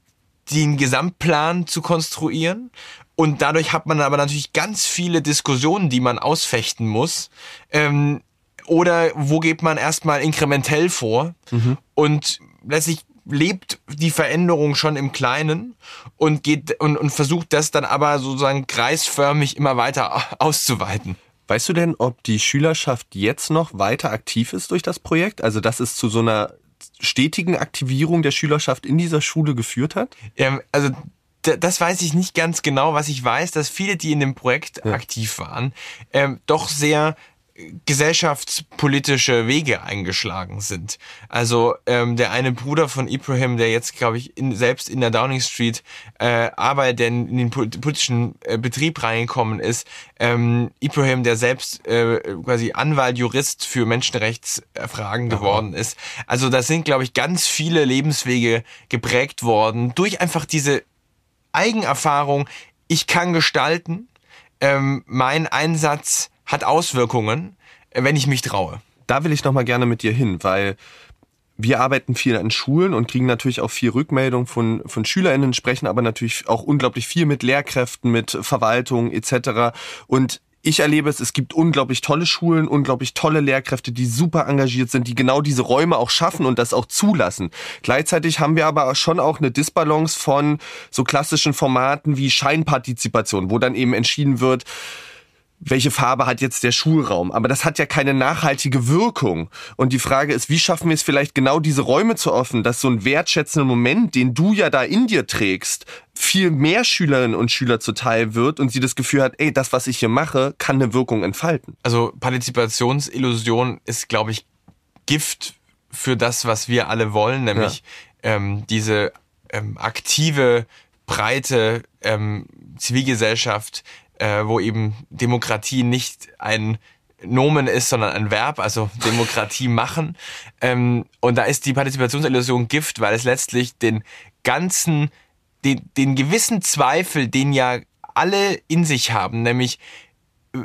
den Gesamtplan zu konstruieren und dadurch hat man aber natürlich ganz viele Diskussionen, die man ausfechten muss. Ähm, oder wo geht man erstmal inkrementell vor? Mhm. Und letztlich lebt die Veränderung schon im Kleinen und geht und, und versucht das dann aber sozusagen kreisförmig immer weiter auszuweiten. Weißt du denn, ob die Schülerschaft jetzt noch weiter aktiv ist durch das Projekt? Also, dass es zu so einer stetigen Aktivierung der Schülerschaft in dieser Schule geführt hat? Ähm, also das weiß ich nicht ganz genau. Was ich weiß, dass viele, die in dem Projekt ja. aktiv waren, ähm, doch sehr gesellschaftspolitische Wege eingeschlagen sind. Also ähm, der eine Bruder von Ibrahim, der jetzt, glaube ich, in, selbst in der Downing Street äh, arbeitet, der in, den politischen äh, Betrieb reingekommen ist, ähm, Ibrahim, der selbst äh, quasi Anwalt, Jurist für Menschenrechtsfragen Aha. geworden ist. Also da sind, glaube ich, ganz viele Lebenswege geprägt worden durch einfach diese Eigenerfahrung, ich kann gestalten, ähm, mein Einsatz hat Auswirkungen, äh, wenn ich mich traue. Da will ich noch mal gerne mit dir hin, weil wir arbeiten viel an Schulen und kriegen natürlich auch viel Rückmeldung von, von SchülerInnen, sprechen aber natürlich auch unglaublich viel mit Lehrkräften, mit Verwaltung etc. Und ich erlebe es, es gibt unglaublich tolle Schulen, unglaublich tolle Lehrkräfte, die super engagiert sind, die genau diese Räume auch schaffen und das auch zulassen. Gleichzeitig haben wir aber schon auch eine Disbalance von so klassischen Formaten wie Scheinpartizipation, wo dann eben entschieden wird, welche Farbe hat jetzt der Schulraum. Aber das hat ja keine nachhaltige Wirkung. Und die Frage ist, wie schaffen wir es vielleicht genau diese Räume zu öffnen, dass so ein wertschätzender Moment, den du ja da in dir trägst, viel mehr Schülerinnen und Schüler zuteil wird und sie das Gefühl hat, ey, das, was ich hier mache, kann eine Wirkung entfalten. Also Partizipationsillusion ist, glaube ich, Gift für das, was wir alle wollen, nämlich ja. ähm, diese ähm, aktive, breite ähm, Zivilgesellschaft, äh, wo eben Demokratie nicht ein Nomen ist, sondern ein Verb, also Demokratie machen. Ähm, und da ist die Partizipationsillusion Gift, weil es letztlich den ganzen, den, den gewissen Zweifel, den ja alle in sich haben, nämlich äh,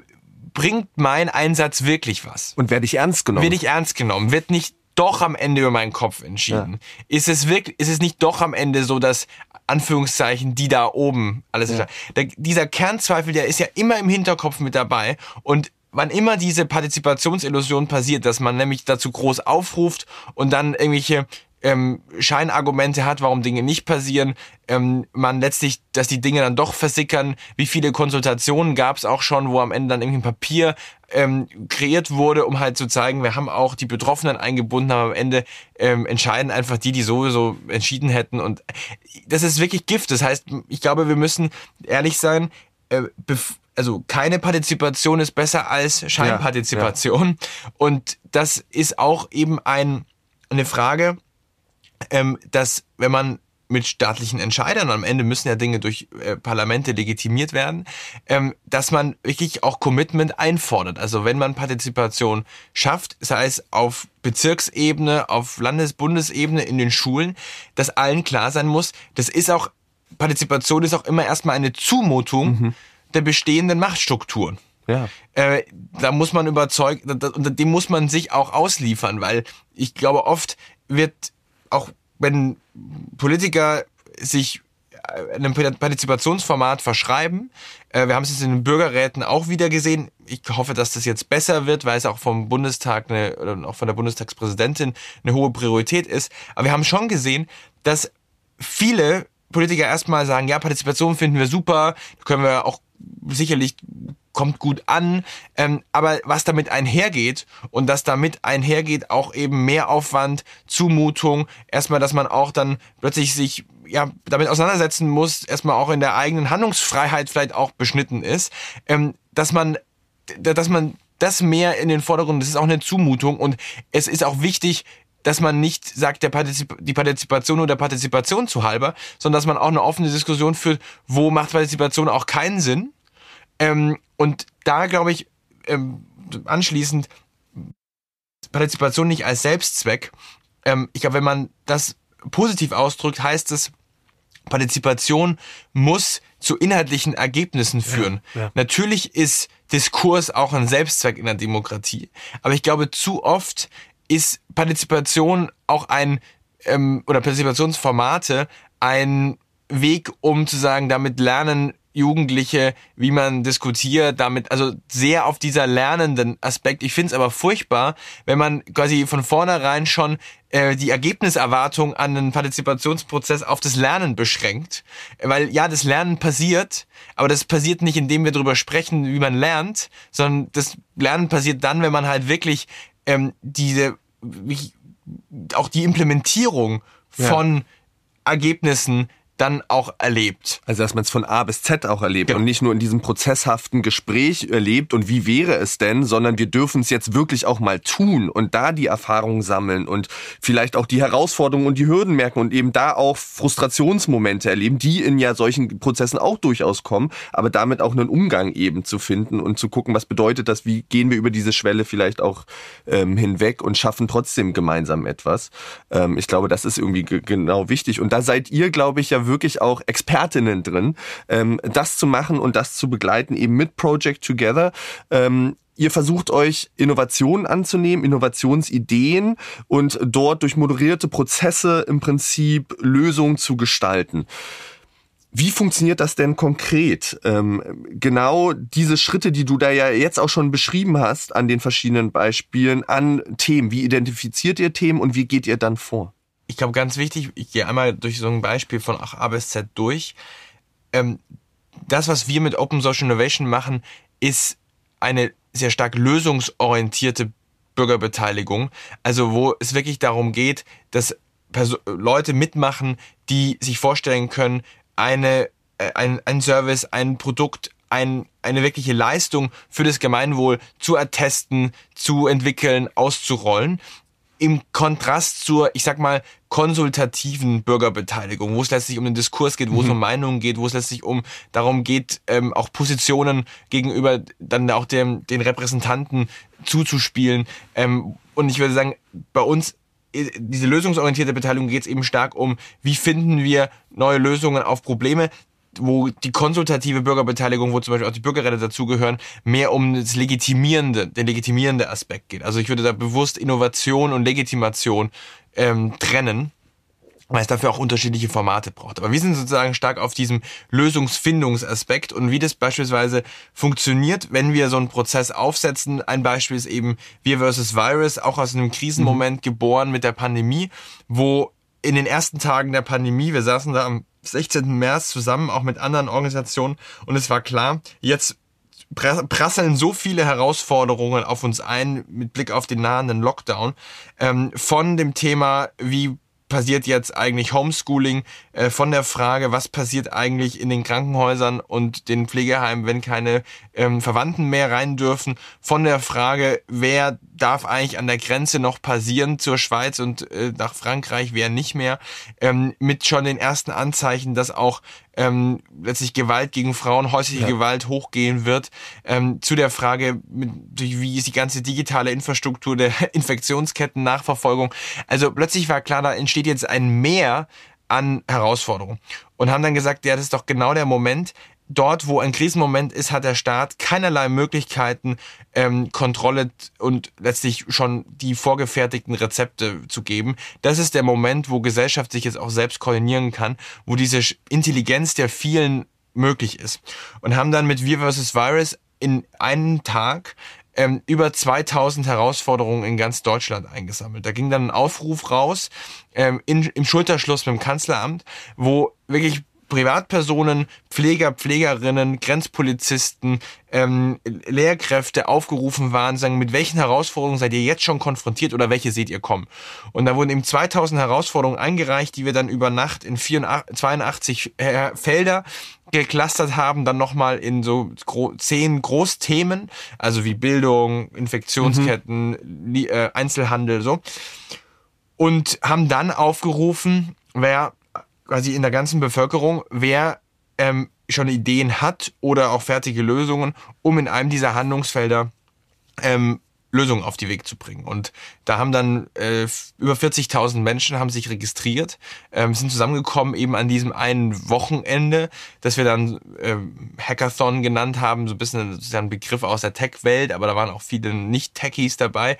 bringt mein Einsatz wirklich was? Und werde ich ernst genommen? Werde ich ernst genommen? Wird nicht doch am Ende über meinen Kopf entschieden? Ja. Ist es wirklich, ist es nicht doch am Ende so, dass Anführungszeichen, die da oben alles. Ja. Der, dieser Kernzweifel, der ist ja immer im Hinterkopf mit dabei und wann immer diese Partizipationsillusion passiert, dass man nämlich dazu groß aufruft und dann irgendwelche ähm, Scheinargumente hat, warum Dinge nicht passieren, ähm, man letztlich, dass die Dinge dann doch versickern, wie viele Konsultationen gab es auch schon, wo am Ende dann irgendwie ein Papier ähm, kreiert wurde, um halt zu zeigen, wir haben auch die Betroffenen eingebunden, aber am Ende ähm, entscheiden einfach die, die sowieso entschieden hätten und das ist wirklich Gift. Das heißt, ich glaube, wir müssen ehrlich sein, äh, also keine Partizipation ist besser als Scheinpartizipation ja, ja. und das ist auch eben ein, eine Frage, ähm, dass wenn man mit staatlichen Entscheidern, am Ende müssen ja Dinge durch äh, Parlamente legitimiert werden, ähm, dass man wirklich auch Commitment einfordert. Also wenn man Partizipation schafft, sei es auf Bezirksebene, auf Landes-, Bundesebene, in den Schulen, dass allen klar sein muss, das ist auch, Partizipation ist auch immer erstmal eine Zumutung mhm. der bestehenden Machtstrukturen. Ja. Äh, da muss man überzeugt, und dem muss man sich auch ausliefern, weil ich glaube, oft wird auch wenn Politiker sich äh, einem Partizipationsformat verschreiben. Äh, wir haben es jetzt in den Bürgerräten auch wieder gesehen. Ich hoffe, dass das jetzt besser wird, weil es auch vom Bundestag eine, oder auch von der Bundestagspräsidentin eine hohe Priorität ist. Aber wir haben schon gesehen, dass viele Politiker erstmal sagen, ja, Partizipation finden wir super, können wir auch sicherlich kommt gut an, ähm, aber was damit einhergeht und dass damit einhergeht auch eben Mehraufwand, Zumutung, erstmal, dass man auch dann plötzlich sich ja damit auseinandersetzen muss, erstmal auch in der eigenen Handlungsfreiheit vielleicht auch beschnitten ist, ähm, dass man, dass man das mehr in den Vordergrund, das ist auch eine Zumutung und es ist auch wichtig, dass man nicht sagt, der Partizip die Partizipation nur der Partizipation zu halber, sondern dass man auch eine offene Diskussion führt, wo macht Partizipation auch keinen Sinn ähm, und da glaube ich, ähm, anschließend, Partizipation nicht als Selbstzweck. Ähm, ich glaube, wenn man das positiv ausdrückt, heißt es, Partizipation muss zu inhaltlichen Ergebnissen führen. Ja, ja. Natürlich ist Diskurs auch ein Selbstzweck in der Demokratie. Aber ich glaube, zu oft ist Partizipation auch ein, ähm, oder Partizipationsformate ein Weg, um zu sagen, damit lernen Jugendliche, wie man diskutiert, damit, also sehr auf dieser lernenden Aspekt. Ich finde es aber furchtbar, wenn man quasi von vornherein schon äh, die Ergebniserwartung an den Partizipationsprozess auf das Lernen beschränkt. Weil ja, das Lernen passiert, aber das passiert nicht, indem wir darüber sprechen, wie man lernt, sondern das Lernen passiert dann, wenn man halt wirklich ähm, diese, auch die Implementierung von ja. Ergebnissen dann auch erlebt. Also dass man es von A bis Z auch erlebt genau. und nicht nur in diesem prozesshaften Gespräch erlebt und wie wäre es denn, sondern wir dürfen es jetzt wirklich auch mal tun und da die Erfahrungen sammeln und vielleicht auch die Herausforderungen und die Hürden merken und eben da auch Frustrationsmomente erleben, die in ja solchen Prozessen auch durchaus kommen, aber damit auch einen Umgang eben zu finden und zu gucken, was bedeutet das, wie gehen wir über diese Schwelle vielleicht auch ähm, hinweg und schaffen trotzdem gemeinsam etwas. Ähm, ich glaube, das ist irgendwie genau wichtig und da seid ihr, glaube ich, ja wirklich auch Expertinnen drin, ähm, das zu machen und das zu begleiten, eben mit Project Together. Ähm, Ihr versucht euch Innovationen anzunehmen, Innovationsideen und dort durch moderierte Prozesse im Prinzip Lösungen zu gestalten. Wie funktioniert das denn konkret? Ähm, genau diese Schritte, die du da ja jetzt auch schon beschrieben hast an den verschiedenen Beispielen, an Themen. Wie identifiziert ihr Themen und wie geht ihr dann vor? Ich glaube, ganz wichtig, ich gehe einmal durch so ein Beispiel von A bis Z durch. Ähm, das, was wir mit Open Social Innovation machen, ist eine sehr stark lösungsorientierte Bürgerbeteiligung. Also wo es wirklich darum geht, dass Perso Leute mitmachen, die sich vorstellen können, eine, äh, ein, ein Service, ein Produkt, ein, eine wirkliche Leistung für das Gemeinwohl zu attesten, zu entwickeln, auszurollen im Kontrast zur, ich sag mal, konsultativen Bürgerbeteiligung, wo es letztlich um den Diskurs geht, wo mhm. es um Meinungen geht, wo es letztlich um darum geht, ähm, auch Positionen gegenüber dann auch dem, den Repräsentanten zuzuspielen. Ähm, und ich würde sagen, bei uns äh, diese lösungsorientierte Beteiligung geht es eben stark um, wie finden wir neue Lösungen auf Probleme, wo die konsultative Bürgerbeteiligung, wo zum Beispiel auch die Bürgerräte dazugehören, mehr um das legitimierende, den legitimierende Aspekt geht. Also ich würde da bewusst Innovation und Legitimation ähm, trennen weil es dafür auch unterschiedliche Formate braucht. Aber wir sind sozusagen stark auf diesem Lösungsfindungsaspekt und wie das beispielsweise funktioniert, wenn wir so einen Prozess aufsetzen. Ein Beispiel ist eben Wir versus Virus, auch aus einem Krisenmoment mhm. geboren mit der Pandemie, wo in den ersten Tagen der Pandemie, wir saßen da am 16. März zusammen, auch mit anderen Organisationen. Und es war klar, jetzt prasseln so viele Herausforderungen auf uns ein mit Blick auf den nahenden Lockdown. Ähm, von dem Thema, wie passiert jetzt eigentlich Homeschooling, äh, von der Frage, was passiert eigentlich in den Krankenhäusern und den Pflegeheimen, wenn keine ähm, Verwandten mehr rein dürfen, von der Frage, wer darf eigentlich an der Grenze noch passieren zur Schweiz und äh, nach Frankreich, wer nicht mehr, ähm, mit schon den ersten Anzeichen, dass auch ähm, letztlich Gewalt gegen Frauen, häusliche ja. Gewalt hochgehen wird, ähm, zu der Frage, mit, wie ist die ganze digitale Infrastruktur der Infektionsketten-Nachverfolgung. Also plötzlich war klar, da entsteht jetzt ein Mehr an Herausforderungen. Und haben dann gesagt, ja, das ist doch genau der Moment, dort, wo ein Krisenmoment ist, hat der Staat keinerlei Möglichkeiten, ähm, Kontrolle und letztlich schon die vorgefertigten Rezepte zu geben. Das ist der Moment, wo Gesellschaft sich jetzt auch selbst koordinieren kann, wo diese Intelligenz der vielen möglich ist. Und haben dann mit Wir vs. Virus in einem Tag ähm, über 2000 Herausforderungen in ganz Deutschland eingesammelt. Da ging dann ein Aufruf raus ähm, in, im Schulterschluss mit dem Kanzleramt, wo wirklich Privatpersonen, Pfleger, Pflegerinnen, Grenzpolizisten, ähm, Lehrkräfte aufgerufen waren, sagen, mit welchen Herausforderungen seid ihr jetzt schon konfrontiert oder welche seht ihr kommen? Und da wurden eben 2000 Herausforderungen eingereicht, die wir dann über Nacht in 84, 82 äh, Felder geclustert haben, dann nochmal in so gro zehn Großthemen, also wie Bildung, Infektionsketten, mhm. äh, Einzelhandel, so. Und haben dann aufgerufen, wer quasi in der ganzen Bevölkerung, wer ähm, schon Ideen hat oder auch fertige Lösungen, um in einem dieser Handlungsfelder ähm, Lösungen auf die Weg zu bringen. Und da haben dann äh, über 40.000 Menschen haben sich registriert, ähm, sind zusammengekommen eben an diesem einen Wochenende, das wir dann äh, Hackathon genannt haben, so ein bisschen ein Begriff aus der Tech-Welt, aber da waren auch viele Nicht-Techies dabei.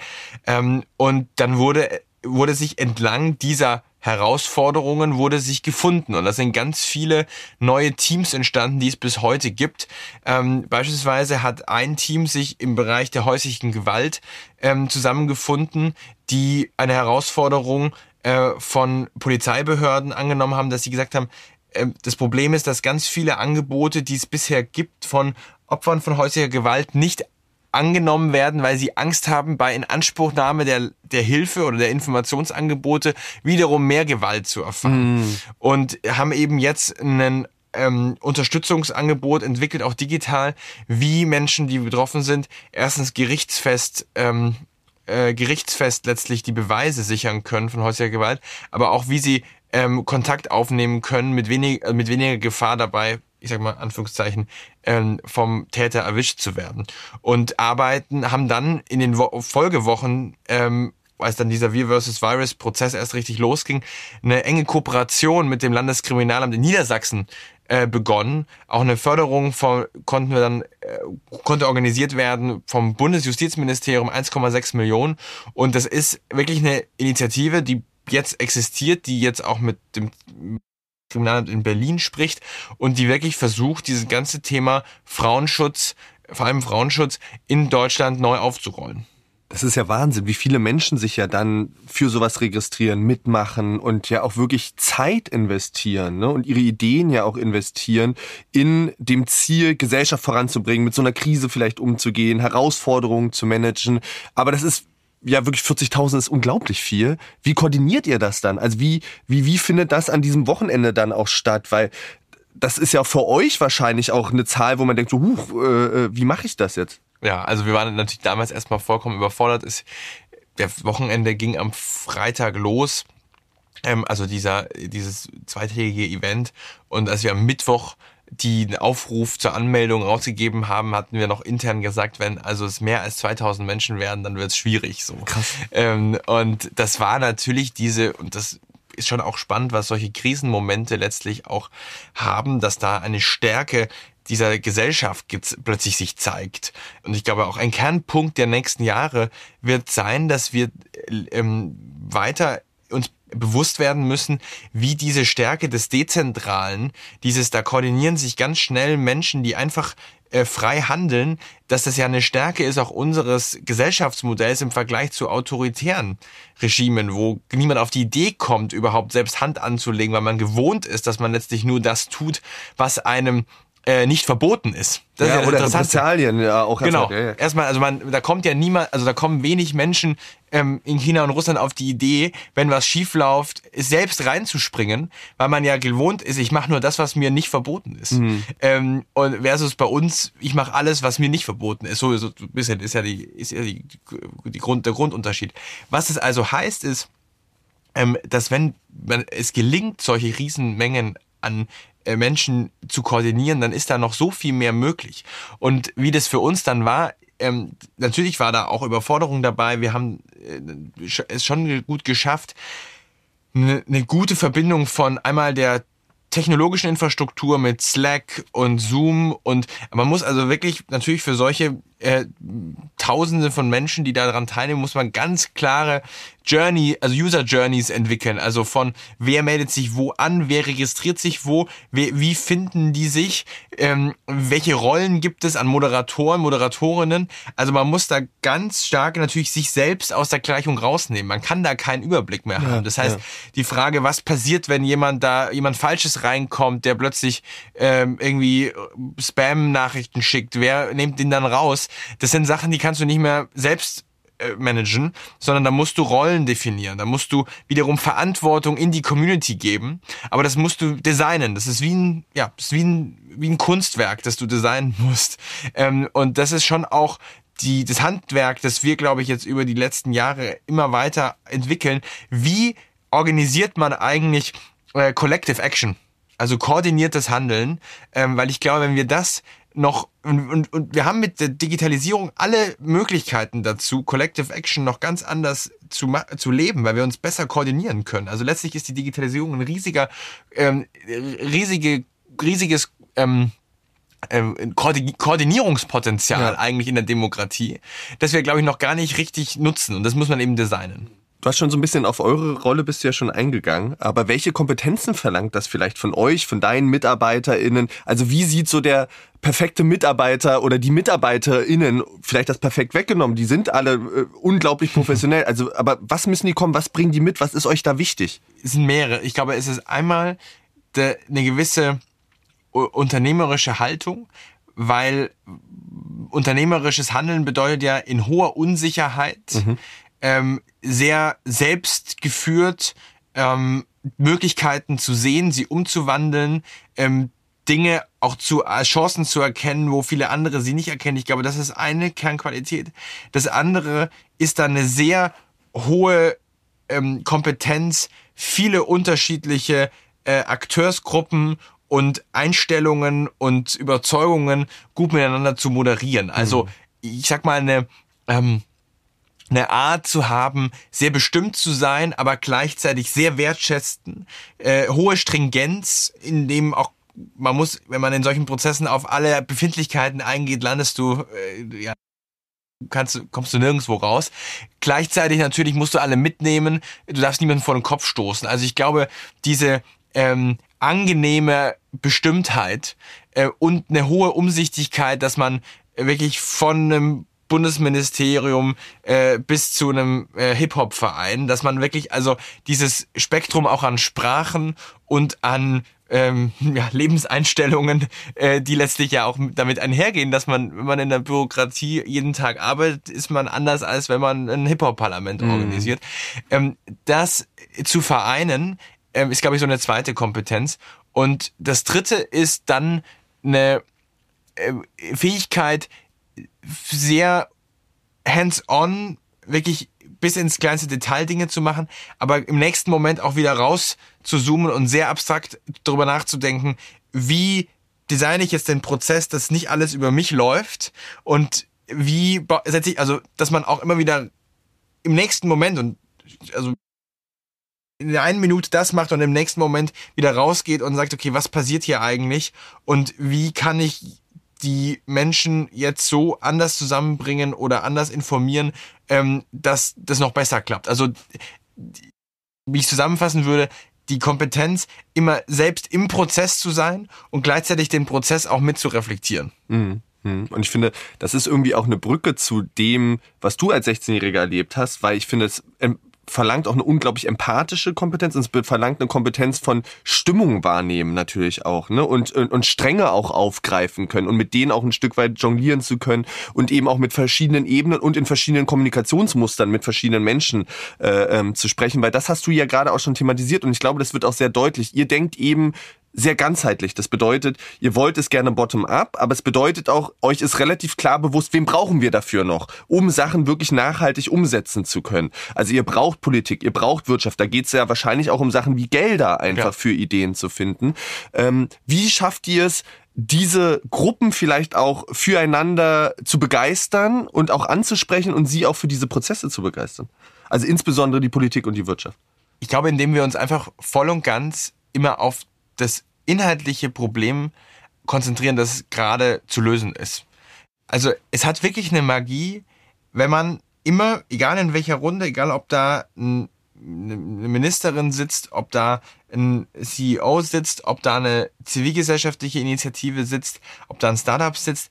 Ähm, und dann wurde wurde sich entlang dieser Herausforderungen wurde sich gefunden und da sind ganz viele neue Teams entstanden, die es bis heute gibt. Ähm, beispielsweise hat ein Team sich im Bereich der häuslichen Gewalt ähm, zusammengefunden, die eine Herausforderung äh, von Polizeibehörden angenommen haben, dass sie gesagt haben, äh, das Problem ist, dass ganz viele Angebote, die es bisher gibt von Opfern von häuslicher Gewalt, nicht angenommen werden, weil sie Angst haben, bei Inanspruchnahme der, der Hilfe oder der Informationsangebote wiederum mehr Gewalt zu erfahren. Mm. Und haben eben jetzt einen ähm, Unterstützungsangebot entwickelt, auch digital, wie Menschen, die betroffen sind, erstens gerichtsfest ähm, äh, gerichtsfest letztlich die Beweise sichern können von häuslicher Gewalt, aber auch wie sie ähm, Kontakt aufnehmen können mit, wenig, äh, mit weniger Gefahr dabei, ich sag mal Anführungszeichen, ähm, vom Täter erwischt zu werden. Und arbeiten, haben dann in den Wo Folgewochen, ähm, als dann dieser Wir vs. Virus Prozess erst richtig losging, eine enge Kooperation mit dem Landeskriminalamt in Niedersachsen äh, begonnen. Auch eine Förderung von, konnten wir dann, äh, konnte organisiert werden vom Bundesjustizministerium 1,6 Millionen. Und das ist wirklich eine Initiative, die jetzt existiert, die jetzt auch mit dem Kriminalamt in Berlin spricht und die wirklich versucht, dieses ganze Thema Frauenschutz, vor allem Frauenschutz in Deutschland neu aufzurollen. Das ist ja Wahnsinn, wie viele Menschen sich ja dann für sowas registrieren, mitmachen und ja auch wirklich Zeit investieren ne? und ihre Ideen ja auch investieren in dem Ziel, Gesellschaft voranzubringen, mit so einer Krise vielleicht umzugehen, Herausforderungen zu managen. Aber das ist ja wirklich 40.000 ist unglaublich viel. Wie koordiniert ihr das dann? Also wie, wie, wie findet das an diesem Wochenende dann auch statt? Weil das ist ja für euch wahrscheinlich auch eine Zahl, wo man denkt, so, huch, äh, äh wie mache ich das jetzt? Ja, also wir waren natürlich damals erstmal vollkommen überfordert. Es, der Wochenende ging am Freitag los. Ähm, also dieser, dieses zweitägige Event. Und als wir am Mittwoch die Aufruf zur Anmeldung rausgegeben haben, hatten wir noch intern gesagt, wenn also es mehr als 2000 Menschen werden, dann wird es schwierig. So. Krass. Ähm, und das war natürlich diese, und das ist schon auch spannend, was solche Krisenmomente letztlich auch haben, dass da eine Stärke dieser Gesellschaft plötzlich sich zeigt. Und ich glaube, auch ein Kernpunkt der nächsten Jahre wird sein, dass wir ähm, weiter bewusst werden müssen, wie diese Stärke des Dezentralen, dieses, da koordinieren sich ganz schnell Menschen, die einfach äh, frei handeln, dass das ja eine Stärke ist auch unseres Gesellschaftsmodells im Vergleich zu autoritären Regimen, wo niemand auf die Idee kommt, überhaupt selbst Hand anzulegen, weil man gewohnt ist, dass man letztlich nur das tut, was einem äh, nicht verboten ist. Das ja, ist ja oder Repressalien, ja auch. Genau. Ja, ja. Erstmal, also man, da kommt ja niemand, also da kommen wenig Menschen ähm, in China und Russland auf die Idee, wenn was schief läuft, selbst reinzuspringen, weil man ja gewohnt ist, ich mache nur das, was mir nicht verboten ist. Mhm. Ähm, und versus bei uns, ich mache alles, was mir nicht verboten ist. So, so ein bisschen ist ja die, ist ja die, die Grund, der Grundunterschied. Was es also heißt, ist, ähm, dass wenn man, es gelingt, solche Riesenmengen an äh, Menschen zu koordinieren, dann ist da noch so viel mehr möglich. Und wie das für uns dann war, ähm, natürlich war da auch Überforderung dabei. Wir haben äh, es schon gut geschafft, eine, eine gute Verbindung von einmal der technologischen Infrastruktur mit Slack und Zoom und man muss also wirklich natürlich für solche äh, Tausende von Menschen, die daran teilnehmen, muss man ganz klare Journey, also User Journeys entwickeln. Also von wer meldet sich wo an, wer registriert sich wo, wie, wie finden die sich, ähm, welche Rollen gibt es an Moderatoren, Moderatorinnen. Also man muss da ganz stark natürlich sich selbst aus der Gleichung rausnehmen. Man kann da keinen Überblick mehr haben. das heißt, ja. die Frage, was passiert, wenn jemand da, jemand Falsches reinkommt, der plötzlich ähm, irgendwie Spam-Nachrichten schickt, wer nimmt den dann raus? Das sind Sachen, die kannst du nicht mehr selbst äh, managen, sondern da musst du Rollen definieren, da musst du wiederum Verantwortung in die Community geben, aber das musst du designen. Das ist wie ein, ja, ist wie ein, wie ein Kunstwerk, das du designen musst. Ähm, und das ist schon auch die, das Handwerk, das wir, glaube ich, jetzt über die letzten Jahre immer weiter entwickeln. Wie organisiert man eigentlich äh, Collective Action? Also koordiniertes Handeln, ähm, weil ich glaube, wenn wir das noch und, und, und wir haben mit der Digitalisierung alle Möglichkeiten dazu, Collective Action noch ganz anders zu, zu leben, weil wir uns besser koordinieren können. Also letztlich ist die Digitalisierung ein riesiger, ähm, riesige, riesiges ähm, ähm, Koordinierungspotenzial ja. eigentlich in der Demokratie, das wir, glaube ich, noch gar nicht richtig nutzen. Und das muss man eben designen. Du hast schon so ein bisschen auf eure Rolle bist du ja schon eingegangen, aber welche Kompetenzen verlangt das vielleicht von euch, von deinen MitarbeiterInnen? Also wie sieht so der perfekte Mitarbeiter oder die MitarbeiterInnen, vielleicht das perfekt weggenommen, die sind alle äh, unglaublich professionell. Also, aber was müssen die kommen? Was bringen die mit? Was ist euch da wichtig? Es sind mehrere. Ich glaube, es ist einmal de, eine gewisse unternehmerische Haltung, weil unternehmerisches Handeln bedeutet ja in hoher Unsicherheit, mhm. Ähm, sehr selbstgeführt, ähm, Möglichkeiten zu sehen, sie umzuwandeln, ähm, Dinge auch zu als Chancen zu erkennen, wo viele andere sie nicht erkennen. Ich glaube, das ist eine Kernqualität. Das andere ist dann eine sehr hohe ähm, Kompetenz, viele unterschiedliche äh, Akteursgruppen und Einstellungen und Überzeugungen gut miteinander zu moderieren. Also mhm. ich sag mal eine ähm, eine Art zu haben, sehr bestimmt zu sein, aber gleichzeitig sehr wertschätzen, äh, hohe Stringenz, in dem auch man muss, wenn man in solchen Prozessen auf alle Befindlichkeiten eingeht, landest du äh, ja kannst, kommst du nirgendwo raus. Gleichzeitig natürlich musst du alle mitnehmen. Du darfst niemanden vor den Kopf stoßen. Also ich glaube, diese ähm, angenehme Bestimmtheit äh, und eine hohe Umsichtigkeit, dass man wirklich von einem Bundesministerium äh, bis zu einem äh, Hip-Hop-Verein, dass man wirklich also dieses Spektrum auch an Sprachen und an ähm, ja, Lebenseinstellungen, äh, die letztlich ja auch damit einhergehen, dass man, wenn man in der Bürokratie jeden Tag arbeitet, ist man anders, als wenn man ein Hip-Hop-Parlament mhm. organisiert. Ähm, das zu vereinen, ähm, ist, glaube ich, so eine zweite Kompetenz. Und das dritte ist dann eine äh, Fähigkeit, sehr hands-on, wirklich bis ins kleinste Detail Dinge zu machen, aber im nächsten Moment auch wieder raus zu zoomen und sehr abstrakt darüber nachzudenken, wie designe ich jetzt den Prozess, dass nicht alles über mich läuft und wie setze ich, also, dass man auch immer wieder im nächsten Moment und, also, in der einen Minute das macht und im nächsten Moment wieder rausgeht und sagt, okay, was passiert hier eigentlich und wie kann ich die Menschen jetzt so anders zusammenbringen oder anders informieren, ähm, dass das noch besser klappt. Also wie ich zusammenfassen würde, die Kompetenz, immer selbst im Prozess zu sein und gleichzeitig den Prozess auch mit zu reflektieren. Mhm. mhm. Und ich finde, das ist irgendwie auch eine Brücke zu dem, was du als 16-Jähriger erlebt hast, weil ich finde, es ähm, verlangt auch eine unglaublich empathische Kompetenz und es verlangt eine Kompetenz von Stimmung wahrnehmen natürlich auch, ne? Und, und, und Stränge auch aufgreifen können und mit denen auch ein Stück weit jonglieren zu können und eben auch mit verschiedenen Ebenen und in verschiedenen Kommunikationsmustern mit verschiedenen Menschen äh, ähm, zu sprechen, weil das hast du ja gerade auch schon thematisiert und ich glaube, das wird auch sehr deutlich. Ihr denkt eben sehr ganzheitlich. Das bedeutet, ihr wollt es gerne bottom-up, aber es bedeutet auch, euch ist relativ klar bewusst, wen brauchen wir dafür noch, um Sachen wirklich nachhaltig umsetzen zu können. Also ihr braucht Politik, ihr braucht Wirtschaft. Da geht es ja wahrscheinlich auch um Sachen wie Gelder einfach ja. für Ideen zu finden. Ähm, wie schafft ihr es, diese Gruppen vielleicht auch füreinander zu begeistern und auch anzusprechen und sie auch für diese Prozesse zu begeistern? Also insbesondere die Politik und die Wirtschaft. Ich glaube, indem wir uns einfach voll und ganz immer auf das inhaltliche Problem konzentrieren, das gerade zu lösen ist. Also es hat wirklich eine Magie, wenn man immer, egal in welcher Runde, egal ob da eine Ministerin sitzt, ob da ein CEO sitzt, ob da eine zivilgesellschaftliche Initiative sitzt, ob da ein Startup sitzt,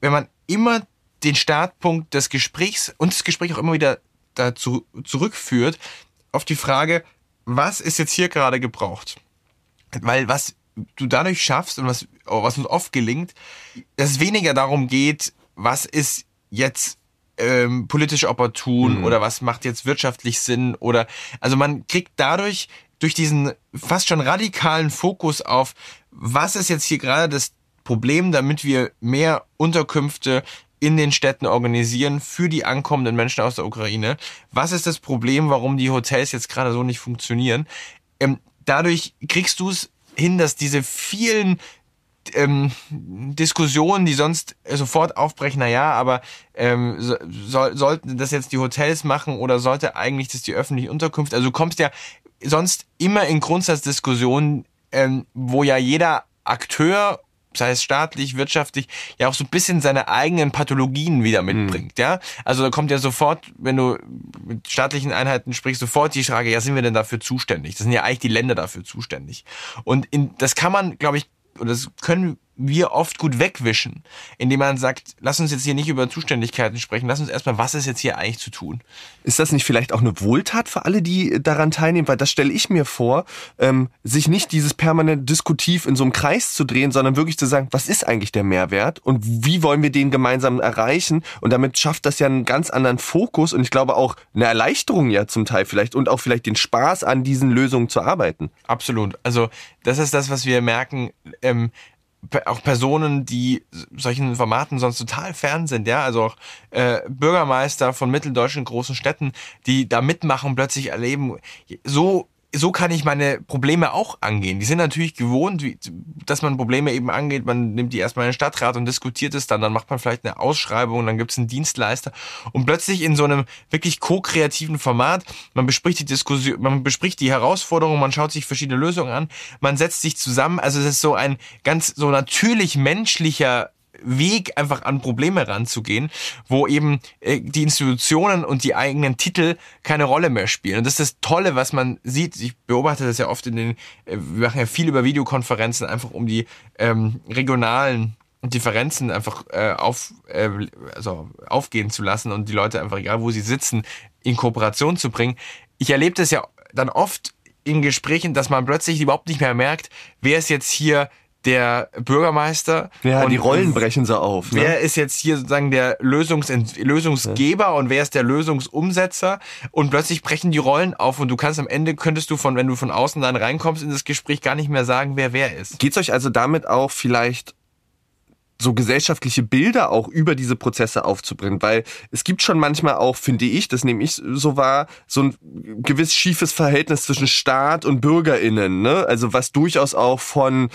wenn man immer den Startpunkt des Gesprächs und das Gespräch auch immer wieder dazu zurückführt auf die Frage, was ist jetzt hier gerade gebraucht? Weil was du dadurch schaffst und was, was uns oft gelingt, dass es weniger darum geht, was ist jetzt ähm, politisch opportun mhm. oder was macht jetzt wirtschaftlich Sinn oder also man kriegt dadurch durch diesen fast schon radikalen Fokus auf, was ist jetzt hier gerade das Problem, damit wir mehr Unterkünfte in den Städten organisieren für die ankommenden Menschen aus der Ukraine. Was ist das Problem, warum die Hotels jetzt gerade so nicht funktionieren? Ähm, dadurch kriegst du es hin, dass diese vielen ähm, Diskussionen, die sonst sofort aufbrechen, na ja, aber ähm, so, sollten das jetzt die Hotels machen oder sollte eigentlich das die öffentliche Unterkunft? Also du kommst ja sonst immer in Grundsatzdiskussionen, ähm, wo ja jeder Akteur sei es staatlich, wirtschaftlich, ja auch so ein bisschen seine eigenen Pathologien wieder mitbringt, mhm. ja. Also da kommt ja sofort, wenn du mit staatlichen Einheiten sprichst, sofort die Frage, ja, sind wir denn dafür zuständig? Das sind ja eigentlich die Länder dafür zuständig. Und in, das kann man, glaube ich, oder das können wir oft gut wegwischen, indem man sagt, lass uns jetzt hier nicht über Zuständigkeiten sprechen, lass uns erstmal, was ist jetzt hier eigentlich zu tun? Ist das nicht vielleicht auch eine Wohltat für alle, die daran teilnehmen? Weil das stelle ich mir vor, ähm, sich nicht dieses permanent diskutiv in so einem Kreis zu drehen, sondern wirklich zu sagen, was ist eigentlich der Mehrwert und wie wollen wir den gemeinsam erreichen? Und damit schafft das ja einen ganz anderen Fokus und ich glaube auch eine Erleichterung ja zum Teil vielleicht und auch vielleicht den Spaß an diesen Lösungen zu arbeiten. Absolut. Also das ist das, was wir merken. Ähm, auch Personen, die solchen Formaten sonst total fern sind, ja, also auch äh, Bürgermeister von mitteldeutschen großen Städten, die da mitmachen, plötzlich erleben, so so kann ich meine Probleme auch angehen. Die sind natürlich gewohnt, wie, dass man Probleme eben angeht. Man nimmt die erstmal in den Stadtrat und diskutiert es dann. Dann macht man vielleicht eine Ausschreibung, dann gibt es einen Dienstleister. Und plötzlich in so einem wirklich ko-kreativen Format, man bespricht die Diskussion, man bespricht die Herausforderungen, man schaut sich verschiedene Lösungen an, man setzt sich zusammen. Also es ist so ein ganz so natürlich menschlicher Weg, einfach an Probleme ranzugehen, wo eben äh, die Institutionen und die eigenen Titel keine Rolle mehr spielen. Und das ist das Tolle, was man sieht. Ich beobachte das ja oft in den, äh, wir machen ja viel über Videokonferenzen, einfach um die ähm, regionalen Differenzen einfach äh, auf, äh, also aufgehen zu lassen und die Leute einfach, egal wo sie sitzen, in Kooperation zu bringen. Ich erlebe das ja dann oft in Gesprächen, dass man plötzlich überhaupt nicht mehr merkt, wer ist jetzt hier der Bürgermeister. Ja, und die Rollen brechen so auf. Ne? Wer ist jetzt hier sozusagen der Lösungs Lösungsgeber ja. und wer ist der Lösungsumsetzer? Und plötzlich brechen die Rollen auf und du kannst am Ende, könntest du von, wenn du von außen dann reinkommst in das Gespräch, gar nicht mehr sagen, wer wer ist. Geht's euch also damit auch vielleicht so gesellschaftliche Bilder auch über diese Prozesse aufzubringen, weil es gibt schon manchmal auch, finde ich, das nehme ich so wahr, so ein gewiss schiefes Verhältnis zwischen Staat und BürgerInnen, ne? Also was durchaus auch von